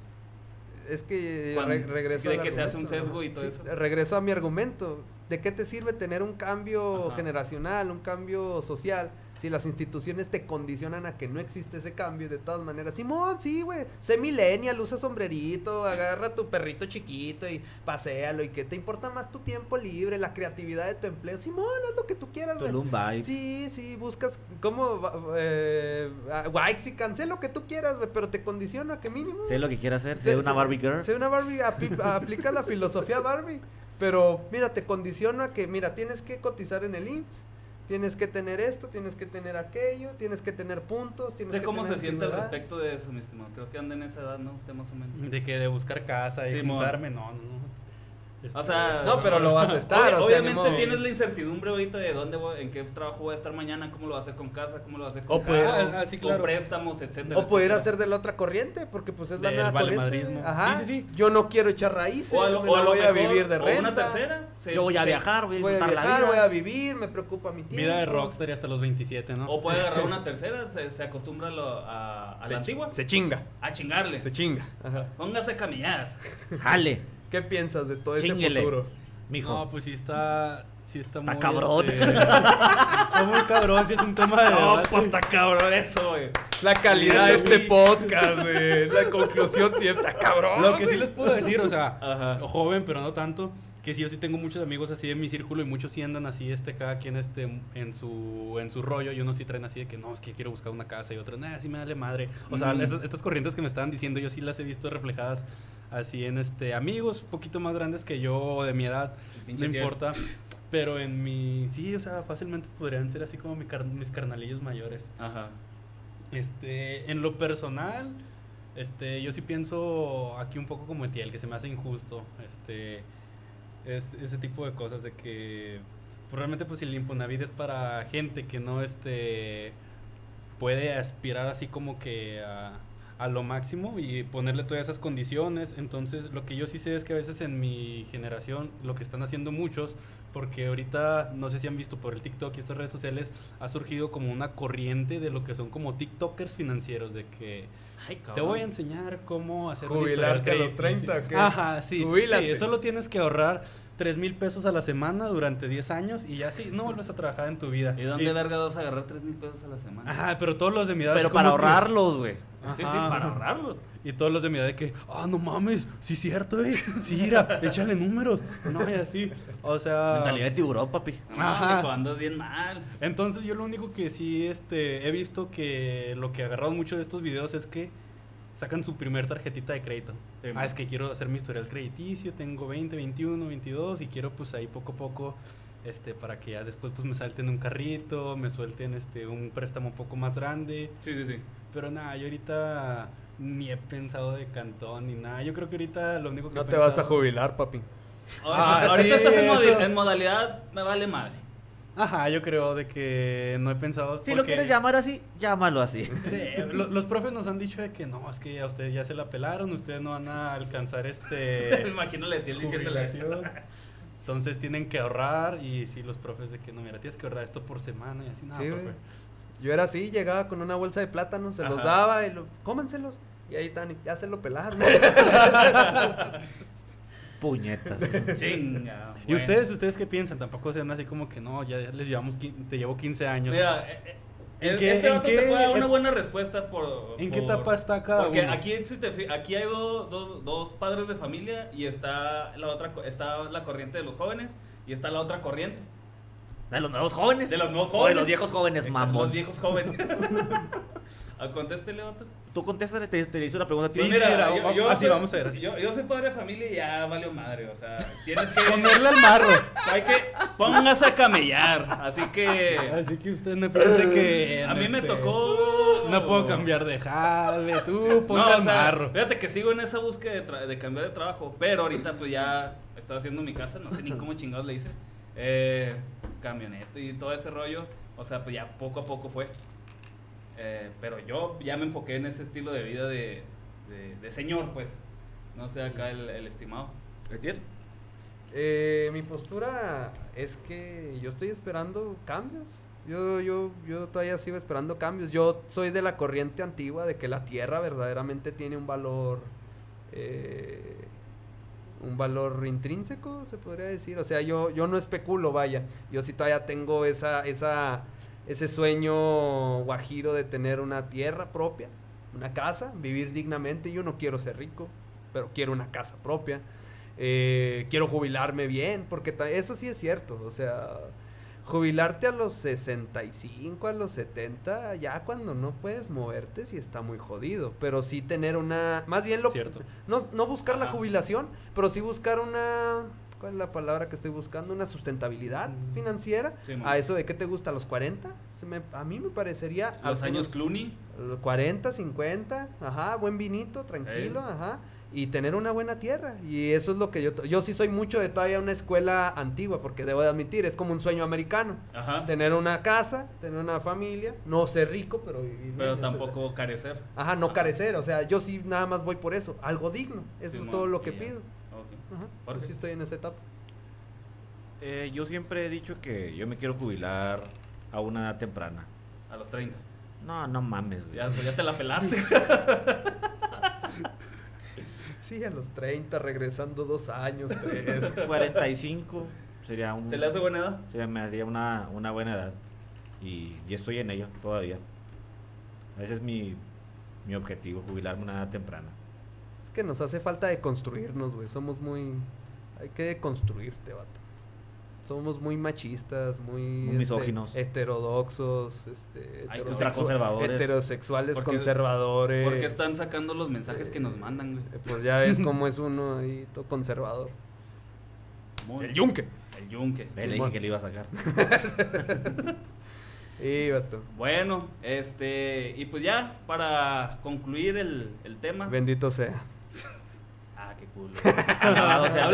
Es que Cuando- re- regreso de que se hace un sesgo y todo Sí, eso. Regreso a mi argumento. ¿De qué te sirve tener un cambio Ajá. generacional, un cambio social, si las instituciones te condicionan a que no existe ese cambio de todas maneras? Simón, sí, güey. Sé millennial, usa sombrerito, agarra tu perrito chiquito y paséalo. ¿Y qué te importa más tu tiempo libre, la creatividad de tu empleo? Simón, haz lo que tú quieras, güey. Sí, sí, buscas como eh, Waxican, sé lo que tú quieras, güey, pero te condiciona que mínimo. Sé lo que quiera hacer, Sé- sé una Barbie Girl. Sé una Barbie, apli- aplica la filosofía Barbie. Pero mira, te condiciona que, mira, tienes que cotizar en el IMSS, tienes que tener esto, tienes que tener aquello, tienes que tener puntos, tienes ¿Usted que cómo tener se siente al respecto de eso, mi estimado? Creo que anda en esa edad, ¿no? Usted más o menos. De que de buscar casa y Simón. juntarme, no, no, no. Este, O sea, No, pero lo vas a estar, Obvi- o sea, ni obviamente modo. tienes la incertidumbre ahorita de dónde voy, en qué trabajo voy a estar mañana, cómo lo va a hacer con casa, cómo lo va a hacer con O poder- Ah, sí, con préstamos, etcétera. O poder hacer de la otra corriente, porque pues es la nueva corriente. Ajá. Sí, sí, sí. Yo no quiero echar raíces, o a lo, me o la a lo voy a mejor- vivir de o renta. una tercera. se- Yo voy a viajar, voy a Voy a disfrutar la viajar, vida. voy a vivir, me preocupa mi tiempo. Vida de rockstar y hasta los 27, ¿no? O puede agarrar una tercera, se, se acostumbra a, lo- a, a Se la antigua. Se chinga, A chingarle. se chinga. Ajá. Póngase a caminar. Jale, ¿Qué piensas de todo ese futuro? mijo. No, pues sí está. Sí está, Está muy. cabrón. este, está muy cabrón, sí es un tema de. No, pues está cabrón eso, güey. La calidad de este podcast, güey. La conclusión siempre está cabrón. Lo que sí les puedo decir, o sea, Ajá. joven, pero no tanto, que sí, yo sí tengo muchos amigos así en mi círculo y muchos sí andan así, este, cada quien este, en su, en su rollo y unos sí traen así de que no, es que quiero buscar una casa y otros, nada, sí me dale madre. O sea, Mm. estas, estas corrientes que me estaban diciendo, yo sí las he visto reflejadas así en este amigos un poquito más grandes que yo o de mi edad, no importa. Pero en mi, sí, o sea, fácilmente podrían ser así como mi car- mis carnalillos mayores. Ajá. Este, en lo personal, este, yo sí pienso aquí un poco como Etiel, que se me hace injusto, este, este, ese tipo de cosas de que pues, realmente pues si el Infonavit es para gente que no este puede aspirar así como que a, a lo máximo y ponerle todas esas condiciones. Entonces, lo que yo sí sé es que a veces en mi generación, lo que están haciendo muchos, porque ahorita, no sé si han visto por el TikTok y estas redes sociales, ha surgido como una corriente de lo que son como TikTokers financieros, de que Ay, te voy a enseñar cómo hacer Jubilarte a los crediticio. 30, ¿o qué? Ajá, sí. Sí, solo tienes que ahorrar 3 mil pesos a la semana durante 10 años y ya sí, no vuelves a trabajar en tu vida. ¿Y dónde verga vas a agarrar 3 mil pesos a la semana? Ajá, pero todos los de mi edad. Pero para ahorrarlos, güey. Sí, sí, para ahorrarlo. Y todos los de mi edad de que, ah, no mames, sí es cierto, eh. Sí, mira, échale números. No, y así. O sea. Mentalidad de tiburón, papi. Ajá. Ajá. andas bien mal. Entonces yo lo único que sí este, he visto que lo que agarrado mucho de estos videos es que sacan su primer tarjetita de crédito. Sí, ah, es que quiero hacer mi historial crediticio, tengo 20, 21, 22 y quiero pues ahí poco a poco este para que ya después pues me salten un carrito, me suelten este un préstamo un poco más grande, Sí, sí, sí. pero nada, yo ahorita ni he pensado de cantón ni nada. Yo creo que ahorita lo único que No he te vas a jubilar, papi. Ah, Ahorita sí, estás en, en modalidad, me vale madre. Ajá, yo creo de que no he pensado Si lo quieres llamar así, llámalo así. Sí, lo- los profes nos han dicho de que no, es que a ustedes ya se la pelaron, ustedes no van a alcanzar Me este imagino la tía diciéndole. Entonces tienen que ahorrar y sí, los profes de que no, mira, tienes que ahorrar esto por semana y así, nada, Sí, profe. Yo era así, llegaba con una bolsa de plátanos, se los daba y lo, cómenselos. Y ahí están, y ya se lo pelaron. Puñetas. Chinga. ¿Y ustedes, ustedes qué piensan? Tampoco sean así como que no, ya les llevamos, te llevo 15 años. Mira, eh, eh, ¿En qué- este en qué- te puede dar una en- buena respuesta por... ¿En qué etapa está cada Porque uno? aquí, si te fi- aquí hay do- do- dos padres de familia y está la otra está la corriente de los jóvenes y está la otra corriente De los nuevos jóvenes. de los nuevos O jóvenes. de los viejos jóvenes, mamón. Los viejos jóvenes. Ah, Contéstele, vato. Tú contéstale, te, te hice una pregunta. Sí, mira, sí, yo, yo así soy, vamos a ver. Yo, yo soy padre de familia y ya valió madre. O sea, tienes que. Ponerle al marro. hay que. Póngase a camellar. Así que. Así que usted no piense que... A mí me este, tocó. No puedo cambiar de jale, tú ponle No, o al sea, marro. fíjate que sigo en esa búsqueda de, de cambiar de trabajo, pero ahorita pues ya estoy haciendo mi casa, no sé ni cómo chingados le hice, eh, camioneta y todo ese rollo, o sea, pues ya poco a poco fue. Eh, pero yo ya me enfoqué en ese estilo de vida de, de, de señor, pues, no sé acá el, el estimado. ¿Entiendes? Eh, mi postura es que yo estoy esperando cambios. Yo, yo, yo todavía sigo esperando cambios. Yo soy de la corriente antigua de que la tierra verdaderamente tiene un valor. eh, un valor intrínseco, se podría decir. O sea, yo, yo no especulo, vaya. Yo sí todavía tengo esa, esa, ese sueño guajiro de tener una tierra propia, una casa, vivir dignamente. Yo no quiero ser rico, pero quiero una casa propia. Eh, quiero jubilarme bien, porque eso sí es cierto. O sea, jubilarte a los 65, a los 70, ya cuando no puedes moverte, sí está muy jodido. Pero sí tener una. Más bien lo. Cierto. No, no buscar la jubilación, pero sí buscar una. ¿Cuál es la palabra que estoy buscando? Una sustentabilidad Mm. financiera. Sí, a eso de qué te gusta, a los 40. Se me- a mí me parecería. Los algunos- años Clooney, los 40, 50, ajá, buen vinito, tranquilo, ajá. Y tener una buena tierra. Y eso es lo que yo... Yo sí soy mucho de todavía una escuela antigua, porque debo de admitir, es como un sueño americano. ajá, Tener una casa, tener una familia, no ser rico, pero vivir pero bien, eso- tampoco carecer. Ajá, no carecer, o sea, yo sí nada más voy por eso, algo digno, es Simón, todo lo que pido. Ajá, ¿Por yo qué? sí estoy en esa etapa. Eh, yo siempre he dicho que yo me quiero jubilar a una edad temprana. A los 30. No, no mames, güey. Ya, pues ya te la pelaste. Sí, a los 30, regresando dos años, tres. 45 sería un... ¿Se le hace buena edad? Se me haría una, una buena edad. Y, y estoy en ello todavía. Ese es mi, mi objetivo, jubilarme a una edad temprana. Es que nos hace falta de construirnos, güey. Somos muy. Hay que construirte, vato. Somos muy machistas, muy. Muy este, misóginos. heterodoxos, este, Hay que heterosexu- ser conservadores. heterosexuales Porque- conservadores. Porque están sacando los mensajes que nos mandan, güey. Eh, Pues ya ves cómo es uno ahí, todo conservador. Muy- El yunque. El yunque. Le dije que le iba a sacar. Y vato. Bueno, este. Y pues ya, para concluir el, el tema. Bendito sea. Ah, sea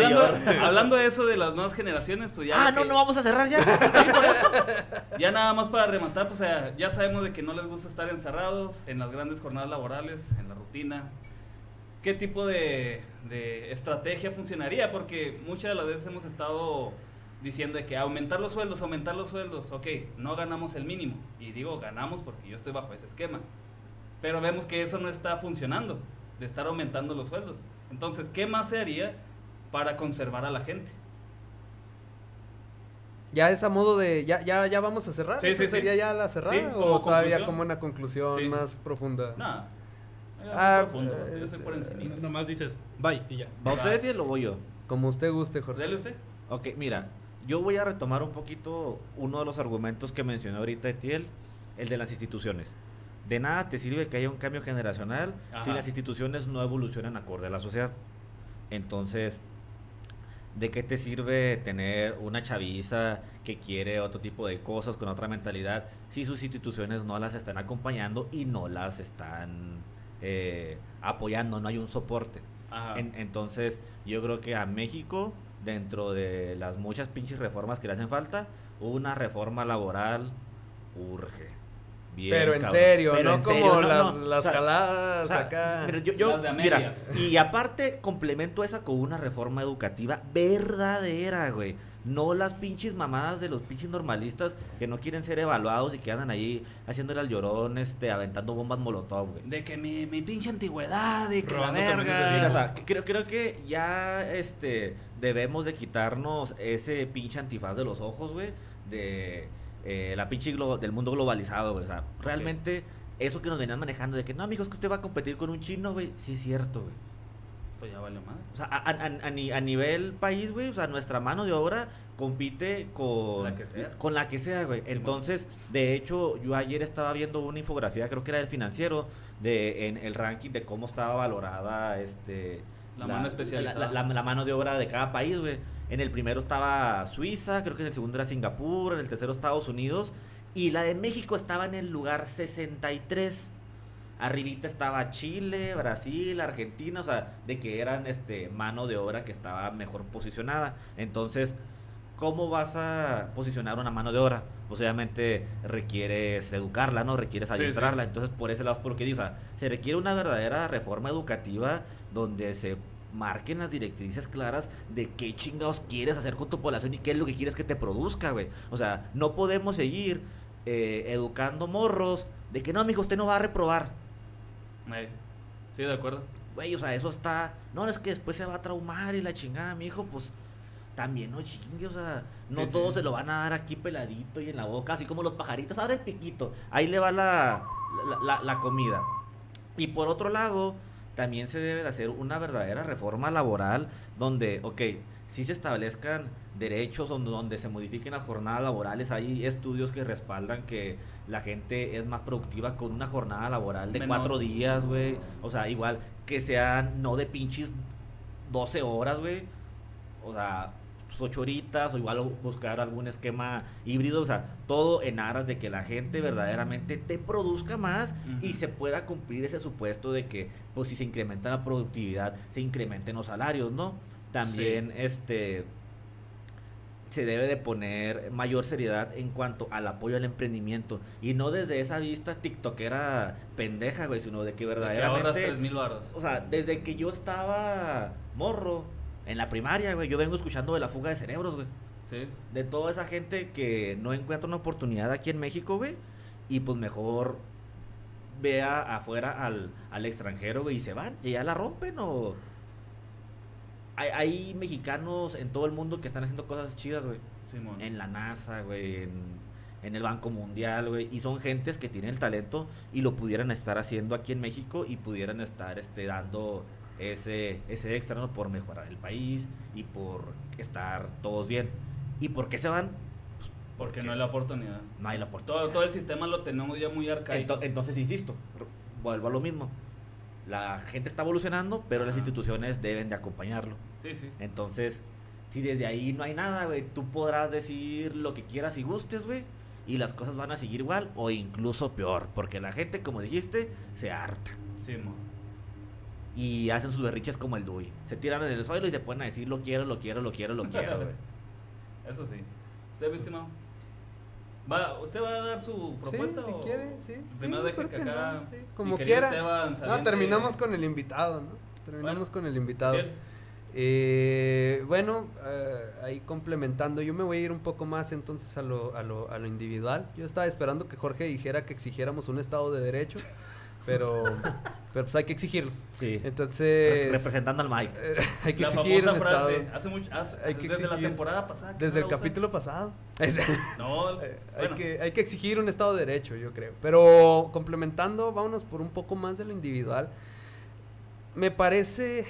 hablando, de eso de las nuevas generaciones, pues ya. Ah, no, que- no vamos a cerrar ya. Ya nada más para rematar, pues o sea, ya sabemos de que no les gusta estar encerrados en las grandes jornadas laborales, en la rutina. ¿Qué tipo de, de estrategia funcionaría? Porque muchas de las veces hemos estado diciendo de que aumentar los sueldos, aumentar los sueldos, ok, no ganamos el mínimo. Y digo ganamos porque yo estoy bajo ese esquema. Pero vemos que eso no está funcionando, de estar aumentando los sueldos. Entonces, ¿qué más se haría para conservar a la gente? Ya es a modo de. Ya, ya, ya vamos a cerrar. Sí, ¿Eso sí, sí. sería ya la cerrada? Sí, ¿O todavía conclusión. como una conclusión Sí. más profunda? Nada. Ah, profundo, yo soy por eh, encima. Nomás dices, bye y ya. ¿Va usted, Etiel, o voy yo? Como usted guste, Jorge. Dale usted. Ok, mira, yo voy a retomar un poquito uno de los argumentos que mencionó ahorita Etiel, el de las instituciones. De nada te sirve que haya un cambio generacional si las instituciones no evolucionan acorde a la sociedad. Entonces, ¿de qué te sirve tener una chaviza que quiere otro tipo de cosas con otra mentalidad si sus instituciones no las están acompañando y no las están eh, apoyando, no hay un soporte? En- entonces, yo creo que a México, dentro de las muchas pinches reformas que le hacen falta, una reforma laboral urge. Bien, Pero en cabrón. serio, Pero no en como serio, no, las, no. las O sea, jaladas o sea, acá. mira, yo- yo- Las de a mira, y aparte complemento esa con una reforma educativa verdadera, güey. No las pinches mamadas de los pinches normalistas que no quieren ser evaluados y que andan ahí haciéndole al llorón, este, aventando bombas molotov, güey. De que mi, mi pinche antigüedad y que Robando la verga. Mira, o sea, que- creo, creo que ya este debemos de quitarnos ese pinche antifaz de los ojos, güey, de eh, la pinche del mundo globalizado, güey. O sea, realmente eso que nos venían manejando de que no, amigos, que usted va a competir con un chino, güey, sí es cierto, güey. Pues ya vale madre. O sea, a, a- a- a ni- a nivel país, güey, o sea, nuestra mano de obra compite con La que sea. Con la que sea, güey. Entonces, de hecho, yo ayer estaba viendo una infografía, creo que era del financiero, de en el ranking de cómo estaba valorada este La mano especializada. La, la- la mano de obra de cada país, güey. En el primero estaba Suiza, creo que en el segundo era Singapur, en el tercero Estados Unidos y la de México estaba en el lugar 63. Arribita estaba Chile, Brasil, Argentina, o sea, de que eran este mano de obra que estaba mejor posicionada. Entonces, ¿cómo vas a posicionar una mano de obra? Pues obviamente requieres educarla, ¿no? Requieres sí. adiestrarla. Entonces, por ese lado es por lo que digo, o sea, se requiere una verdadera reforma educativa donde se marquen las directrices claras de qué chingados quieres hacer con tu población y qué es lo que quieres que te produzca, güey. O sea, no podemos seguir eh, educando morros de que no, amigo, usted no va a reprobar. Sí, de acuerdo. Güey, o sea, eso está. No, es que después se va a traumar y la chingada, mi hijo, pues. También no chingue, o sea, no Sí, todos sí. se lo van a dar aquí peladito y en la boca, así como los pajaritos. Ahora el piquito, ahí le va la, la, la- la comida. Y por otro lado, también se debe de hacer una verdadera reforma laboral donde, ok, si se establezcan derechos donde, donde se modifiquen las jornadas laborales. Hay estudios que respaldan que la gente es más productiva con una jornada laboral de Menor. cuatro días, güey. O sea, igual que sean no de pinches 12 horas, güey. O sea, sus 8 horitas o igual buscar algún esquema híbrido. O sea, todo en aras de que la gente verdaderamente te produzca más y se pueda cumplir ese supuesto de que, pues si se incrementa la productividad, se incrementen los salarios, ¿no? También, este se debe de poner mayor seriedad en cuanto al apoyo al emprendimiento y no desde esa vista tiktokera pendeja, güey, sino de que De que ahorras verdaderamente 3 mil baros. o sea, desde que yo estaba morro en la primaria, güey, yo vengo escuchando de la fuga de cerebros, güey. Sí. De toda esa gente que no encuentra una oportunidad aquí en México, güey. Y pues mejor vea afuera al, al extranjero, güey, y se van. Y ya la rompen o... Hay, hay mexicanos en todo el mundo que están haciendo cosas chidas, güey. Simón. En la NASA, güey, en, en el Banco Mundial, güey. Y son gentes que tienen el talento y lo pudieran estar haciendo aquí en México y pudieran estar este, dando ese, ese extra ¿no? por mejorar el país y por estar todos bien. ¿Y por qué se van? Pues, Porque no hay la oportunidad. no hay la oportunidad. Todo, todo el sistema lo tenemos ya muy arcaico. Ento- entonces, insisto, vuelvo a lo mismo. La gente está evolucionando, pero las instituciones deben de acompañarlo. Sí, sí. Entonces, si desde ahí no hay nada, güey, tú podrás decir lo que quieras y gustes, güey, y las cosas van a seguir igual o incluso peor, porque la gente, como dijiste, se harta Simón. Y hacen sus berriches como el Dewey. Se tiran en el suelo y se ponen a decir lo quiero, lo quiero, lo quiero, lo quiero, güey. Eso sí. ¿Usted, mi estimado? ¿Va, ¿Usted va a dar su propuesta? Sí, si o- quiere, sí. Primero sí, deje ¿por que no? acá. Sí, Como quiera. Esteban No, terminamos con el invitado, ¿no? Terminamos Bueno, con el invitado. Eh, bueno, eh, ahí complementando, yo me voy a ir un poco más entonces a lo, a, lo, a lo individual. Yo estaba esperando que Jorge dijera que exigiéramos un Estado de Derecho, pero Pero pues hay que exigirlo. Sí. Entonces. Representando al Mike. eh, hay que La exigir famosa frase, estado. hace mucho, hace- Hay que desde la temporada pasada. Desde no el capítulo pasado. No, Eh, bueno, hay, que, hay que exigir un Estado de Derecho, yo creo. Pero complementando, vámonos por un poco más de lo individual. Me parece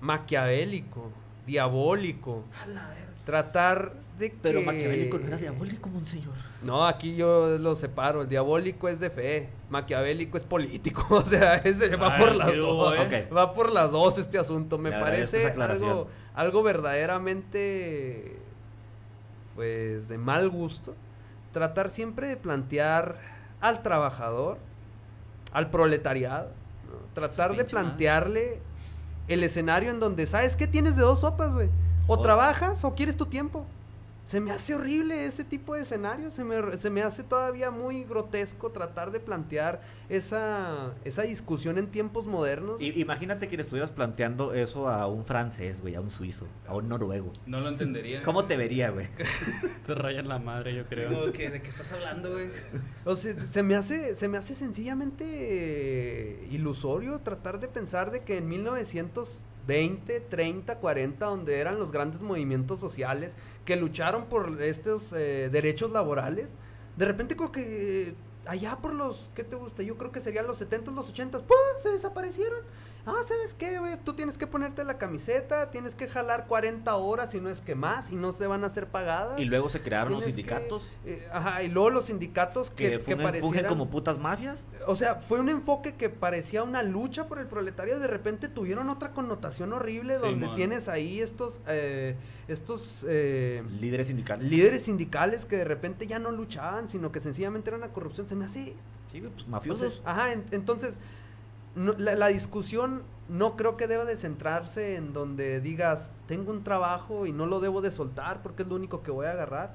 maquiavélico, diabólico, a la verga. tratar de que... Pero Maquiavélico no era diabólico, monseñor. No, aquí yo lo separo. El diabólico es de fe, maquiavélico es político. O sea, es de- va Ah, por las hubo, dos. ¿eh? Va por las dos este asunto. Me parece algo, algo verdaderamente, pues, de mal gusto. Tratar siempre de plantear al trabajador, al proletariado, ¿no? tratar de madre. plantearle el escenario en donde, ¿sabes qué? Tienes de dos sopas, güey. O O- trabajas o quieres tu tiempo. Se me hace horrible ese tipo de escenario. Se me, se me hace todavía muy grotesco tratar de plantear esa, esa discusión en tiempos modernos. I- imagínate que le estuvieras planteando eso a un francés, güey, a un suizo, a un noruego. no lo entendería. ¿Cómo te vería, güey? Te rayan la madre, yo Sí, creo. que, ¿De qué estás hablando, güey? O sea, se me hace, se me hace sencillamente ilusorio tratar de pensar de que en 1920, 30, 40, donde eran los grandes movimientos sociales que lucharon por estos eh, derechos laborales, de repente creo que allá por los, ¿qué te gusta? Yo creo que serían los 70, los 80, ¡pum! se desaparecieron. Ah, ¿sabes qué, güey? Tú tienes que ponerte la camiseta, tienes que jalar 40 horas, y no es que más, y no se van a hacer pagadas. Y luego se crearon los que- sindicatos eh, ajá, y luego los sindicatos que, que, que parecieran... como putas mafias. O sea, fue un enfoque que parecía una lucha por el proletario. De repente tuvieron otra connotación horrible donde tienes ahí estos, eh, estos eh, Líderes sindicales. líderes sindicales que de repente ya no luchaban, sino que sencillamente era una corrupción. Se me hace... Sí, güey, pues o mafiosos. sea, ajá, en- entonces no- la, la discusión no creo que deba de centrarse en donde digas, tengo un trabajo y no lo debo de soltar porque es lo único que voy a agarrar.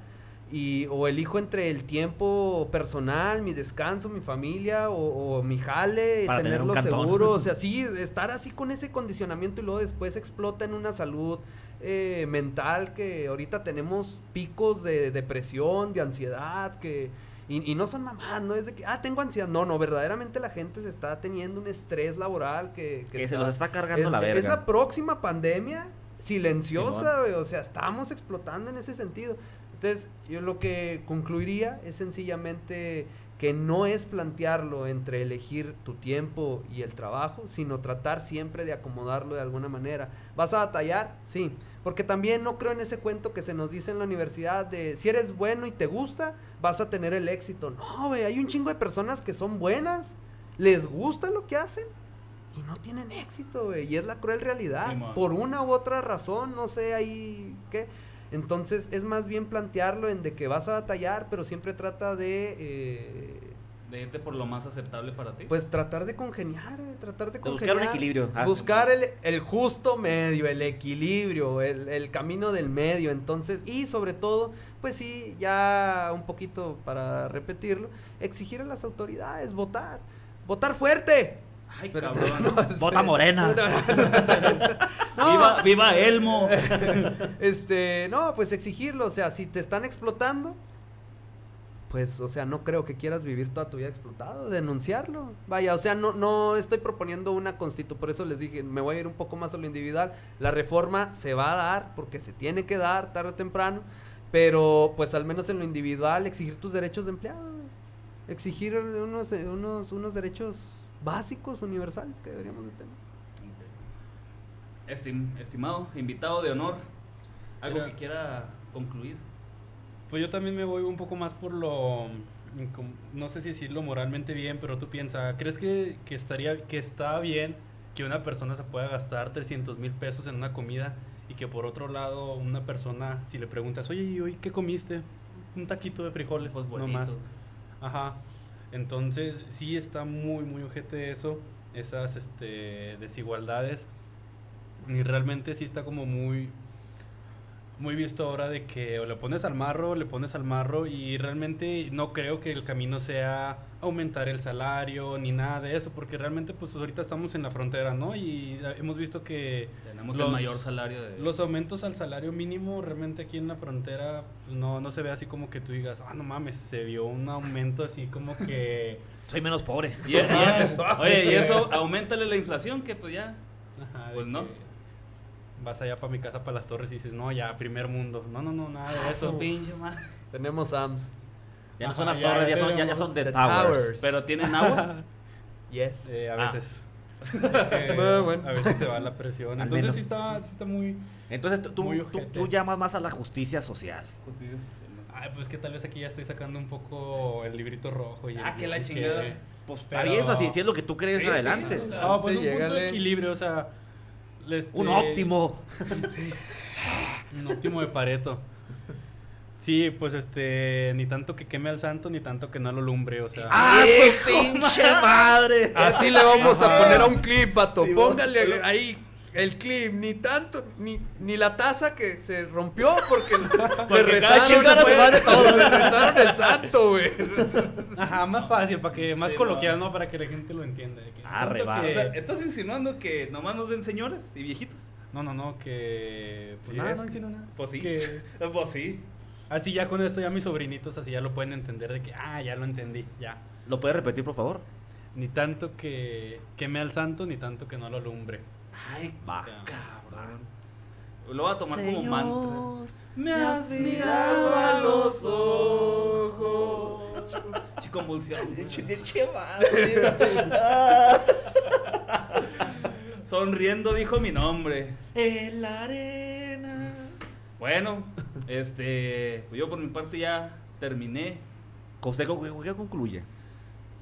Y, o elijo entre el tiempo personal, mi descanso, mi familia, o, o mi jale, Para tenerlo seguro. O sea, sí, estar así con ese condicionamiento y luego después explota en una salud eh, mental que ahorita tenemos picos de depresión, de ansiedad, que... Y, y no son mamás, no es de que, ah, tengo ansiedad. No, no, verdaderamente la gente se está teniendo un estrés laboral que... que se los está cargando es, la es verga. la próxima pandemia silenciosa, o sea, estamos explotando en ese sentido. Entonces, yo lo que concluiría es sencillamente que no es plantearlo entre elegir tu tiempo y el trabajo, sino tratar siempre de acomodarlo de alguna manera. ¿Vas a batallar? Sí, porque también no creo en ese cuento que se nos dice en la universidad de si eres bueno y te gusta, vas a tener el éxito. No, güey, hay un chingo de personas que son buenas, les gusta lo que hacen y no tienen éxito, güey. Y es la cruel realidad. Por una u otra razón, no sé ahí qué. Entonces es más bien plantearlo en de que vas a batallar, pero siempre trata de... eh, De irte por lo más aceptable para ti. pues tratar de congeniar, tratar de De buscar congeniar. un equilibrio. Ah, buscar el, el justo medio, el equilibrio, el, el camino del medio. Entonces, y sobre todo, pues sí, ya un poquito para repetirlo, exigir a las autoridades votar. Votar fuerte. Ay, Pero- cabrón. no, Vota morena. No, Viva, viva Elmo. Este, no, pues exigirlo, o sea, si te están explotando, pues, o sea, no creo que quieras vivir toda tu vida explotado, denunciarlo. Vaya, o sea, no, no estoy proponiendo una constitu, por eso les dije, me voy a ir un poco más a lo individual. La reforma se va a dar, porque se tiene que dar tarde o temprano, pero pues al menos en lo individual, exigir tus derechos de empleado, exigir unos, unos, unos derechos básicos, universales que deberíamos de tener. Estim- estimado, invitado de honor, algo Mira. que quiera concluir. Pues yo también me voy un poco más por lo, mm, no sé si decirlo moralmente bien, pero tú piensas, ¿crees que, que estaría, que está bien que una persona se pueda gastar 300 mil pesos en una comida y que por otro lado una persona, si le preguntas, oye, ¿y hoy qué comiste? Un taquito de frijoles, Pues no más. Ajá. Entonces, sí está muy, muy ojete eso, esas este, desigualdades. Y realmente sí está como muy, muy visto ahora de que o le pones al marro, le pones al marro y realmente no creo que el camino sea aumentar el salario ni nada de eso, porque realmente pues ahorita estamos en la frontera, ¿no? Y hemos visto que tenemos el mayor salario de... Los aumentos al salario mínimo realmente aquí en la frontera pues, no, no se ve así como que tú digas, ah, no mames, se vio un aumento así como que... Soy menos pobre. oye, y eso, aumentale la inflación, que pues ya... Ajá, pues no vas allá para mi casa, para las torres y dices, no, ya, primer mundo. No, no, no, nada de ah, eso. pinche madre. Tenemos AMS. Ya no son las torres, ya, son, ya, son The, towers. ¿Pero tienen agua? yes. Eh, a ah. veces. bueno. A veces se va la presión. Entonces sí está, sí está muy. Entonces tú, tú, tú, llamas más a la justicia social. Justicia social. Ay, pues que tal vez aquí ya estoy sacando un poco el librito rojo. Y ah, que la chingada. pues está bien, así, si es lo que tú crees adelante. no, pues un punto de equilibrio, o sea este, un óptimo. un óptimo de Pareto. Sí, pues este, ni tanto que queme al santo, ni tanto que no lo lumbre, o sea. ¡Ah, pinche madre! Así le vamos a poner a un clip, vato. Póngale ahí el clip, ni tanto, ni, ni la taza que se rompió porque, le rezaron, le rezaron el santo, güey. Ajá, más fácil, para que, más coloquial, ¿no? Para que la gente lo entienda. ah, O sea, ¿estás insinuando que nomás nos ven señores y viejitos? No, no, no, que... Pues nada, no insinúo nada. Pues sí, pues sí. Así ya con esto ya mis sobrinitos así ya lo pueden entender de que, ah, ya lo entendí, ya. ¿Lo puedes repetir, por favor? Ni tanto que queme al santo, ni tanto que no lo alumbre. Ay, va, cabrón. Lo voy a tomar como mantra. Me has mirado a los ojos. Chico convulsión. Sonriendo dijo mi nombre. En la arena. Bueno, este, pues yo por mi parte ya terminé. ¿Usted qué concluye?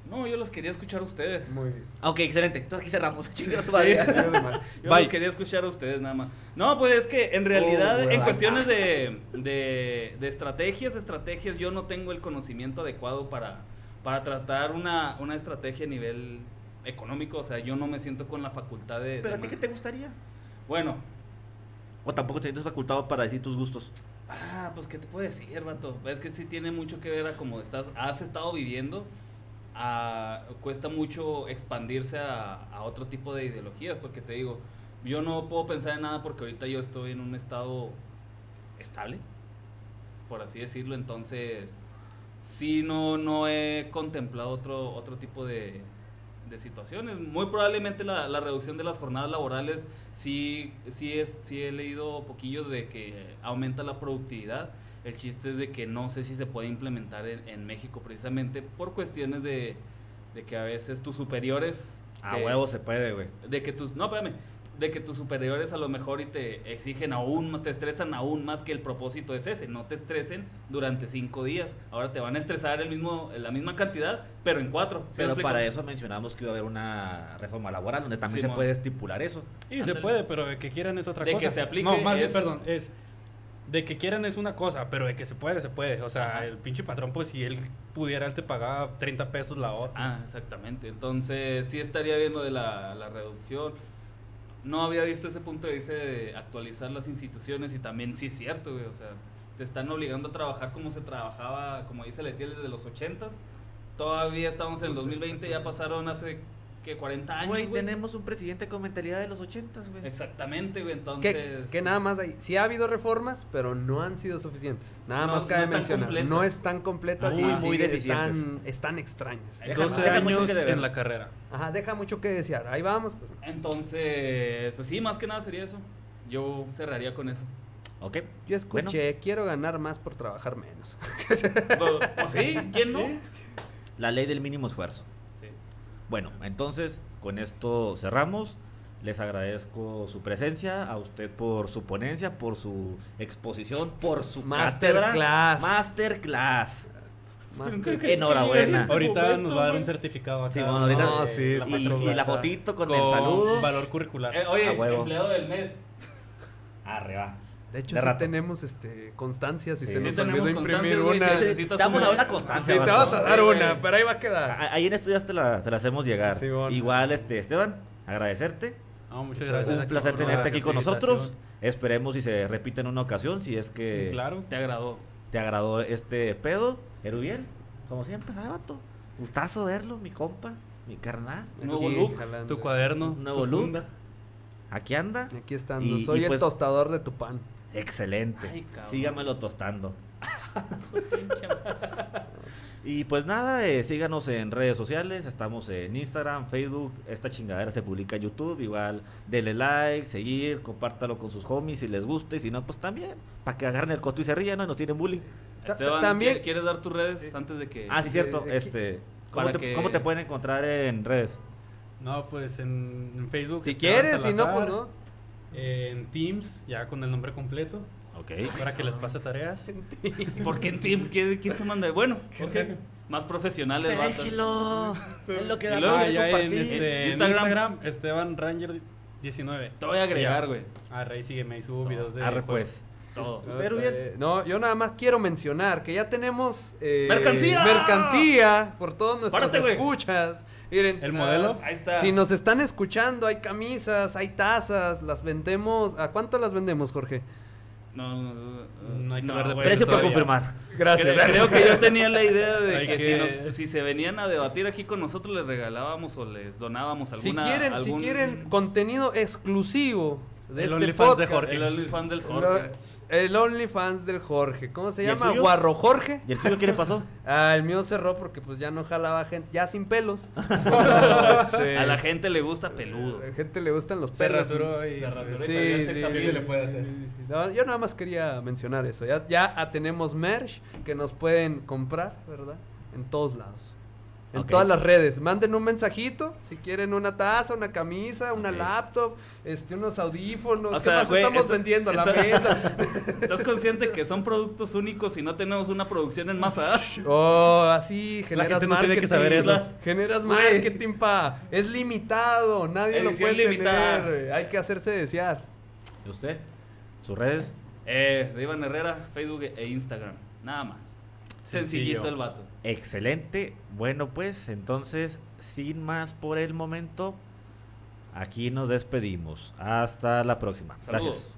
No, yo los quería escuchar a ustedes. Muy bien. Ok, excelente. Entonces aquí cerramos. yo los quería escuchar a ustedes nada más. No, pues es que en realidad oh, en cuestiones de, de, estrategias, estrategias, yo no tengo el conocimiento adecuado para, para tratar una, una estrategia a nivel económico. O sea, yo no me siento con la facultad de... ¿Pero a ti qué te gustaría? Bueno. ¿O tampoco te sientes facultado para decir tus gustos? Ah, pues qué te puedo decir, vato. Es que sí tiene mucho que ver a cómo estás, has estado viviendo cuesta mucho expandirse a, otro tipo de ideologías, porque te digo, yo no puedo pensar en nada porque ahorita yo estoy en un estado estable, por así decirlo, entonces sí no, no he contemplado otro, otro tipo de, de situaciones. Muy probablemente la, la, reducción de las jornadas laborales sí, sí, es, sí he leído poquillo de que aumenta la productividad el chiste es de que no sé si se puede implementar en, México precisamente por cuestiones de, que a veces tus superiores... A huevo se puede, güey. De que tus... No, espérame. De que tus superiores a lo mejor y te exigen aún, te estresan aún más que el propósito es ese. No te estresen durante cinco días. Ahora te van a estresar el mismo, la misma cantidad, pero en cuatro. Pero para eso mencionamos que iba a haber una reforma laboral donde también se puede estipular eso. Y se puede, pero de que quieran es otra cosa. De que se aplique. No, más bien, perdón, es de que quieran es una cosa, pero de que se puede, se puede. O sea, el pinche patrón, pues si él pudiera, él te pagaba 30 pesos la hora. Ah, exactamente. Entonces, sí estaría viendo de la, la reducción. No había visto ese punto de vista de actualizar las instituciones y también sí es cierto, güey. O sea, te están obligando a trabajar como se trabajaba, como dice Letiel, desde los 80s. Todavía estamos en el 2020, ya pasaron hace que 40 años. Güey, tenemos un presidente con mentalidad de los 80, güey. Exactamente, güey. Entonces. Que, nada más hay. Sí ha habido reformas, pero no han sido suficientes. Nada más cabe mencionar. No están completas muy, y muy deficientes. Están, están extrañas. 12 años en la carrera. Ajá, deja mucho que desear. Ahí vamos. Pues. Entonces, pues sí, más que nada sería eso. Yo cerraría con eso. Ok. Yo escuché, quiero ganar más por trabajar menos. pues, pues sí, ¿quién no? La ley del mínimo esfuerzo. Bueno, entonces con esto cerramos. Les agradezco su presencia, a usted por su ponencia, por su exposición, por su masterclass. Masterclass. Enhorabuena. Ahorita nos va a dar un certificado acá. Sí, bueno, ahorita, sí, y, la fotito con, el saludo. Valor curricular. Eh, oye, empleado del mes. Arriba. De hecho, sí tenemos este, constancias y se nos olvidó imprimir una. Estamos a una constancia. Sí, te vas a dar una, pero ahí va a quedar. Ahí en esto ya te la, te la hacemos llegar. Igual, este, Esteban, agradecerte. No, muchas gracias. Un aquí placer tenerte aquí con nosotros. Esperemos si se repite en una ocasión, si es que Claro. ¿Te agradó? te agradó este pedo. Erubiel, como siempre, ¿sabes, vato? Gustazo verlo, mi compa, mi carnal. Nuevo Aquí, look. jalando. Tu cuaderno. Un nuevo tu look. funda. Aquí anda. Aquí estando. Y- Soy y el pues- tostador de tu pan. Excelente. Ay. Sígamelo tostando. Y pues nada, eh, síganos en redes sociales, estamos en Instagram, Facebook, esta chingadera se publica en YouTube, igual denle like, seguir, compártalo con sus homies si les gusta y si no, pues también, para que agarren el costo y se rían ¿no? y nos tienen bullying. Esteban, también- ¿quieres- ¿quieres dar tus redes antes de que... Ah, sí, cierto, eh, este, ¿cómo te, que- cómo te pueden encontrar en redes? No, pues en, en Facebook. Si quieres, si no, pues no. En Teams, ya con el nombre completo. Ok. Para que les pase tareas. ¿Por qué en Team? ¿Quién, quién te manda? Bueno, ok. Más profesionales. Déjelo, es lo que da Ah, para ya en, compartir. este, en Instagram. Instagram. Esteban Ranger 19. Te voy a agregar, güey. Ah, Rey sígueme y subo videos de. Arre pues. Todo. Eh, No, yo nada más quiero mencionar que ya tenemos eh, ¡Mercancía! mercancía por todos nuestros Párate, escuchas. Miren, ¿El modelo? Ahí está. Si nos están escuchando, hay camisas, hay tazas, las vendemos. ¿A cuánto las vendemos, Jorge? No, no, no, No hay que hablar de güey. Precio por todavía. confirmar. Gracias. Creo, creo que yo tenía la idea de que, que- Si, nos- si se venían a debatir aquí con nosotros les regalábamos o les donábamos Si alguna quieren, algún- si quieren contenido exclusivo de El este OnlyFans de. Jorge. el OnlyFans del Jorge. el OnlyFans del Jorge. ¿Cómo se ¿Y el llama? Guarro Jorge. ¿Y el suyo qué le pasó? Ah, el mío cerró porque pues ya no jalaba gente, ya sin pelos. Este, A la gente le gusta peludo. a la gente le gustan los Se pelos. rasuró y. Se rasuró. Sí, sí, sí, se le puede hacer. No, yo nada más quería mencionar eso. Ya, ya tenemos merch que nos pueden comprar, ¿verdad? En todos lados. En todas las redes. Manden un mensajito si quieren una taza, una camisa, una laptop, este, unos audífonos. O ¿Qué sea, más estamos esto- vendiendo? La esto- mesa. ¿Estás consciente que son productos únicos y no tenemos una producción en masa? Oh, así generas gente no marketing. tiene que saber eso. Generas Güey. marketing, pa. Es limitado. Nadie lo puede limitada. tener. Hay que hacerse desear. ¿Y usted? ¿Sus redes? Eh, de Iván Herrera, Facebook e Instagram. Nada más. Sencillito Sencillo. el vato. Excelente. Bueno, pues entonces, sin más por el momento, aquí nos despedimos. Hasta la próxima. Gracias.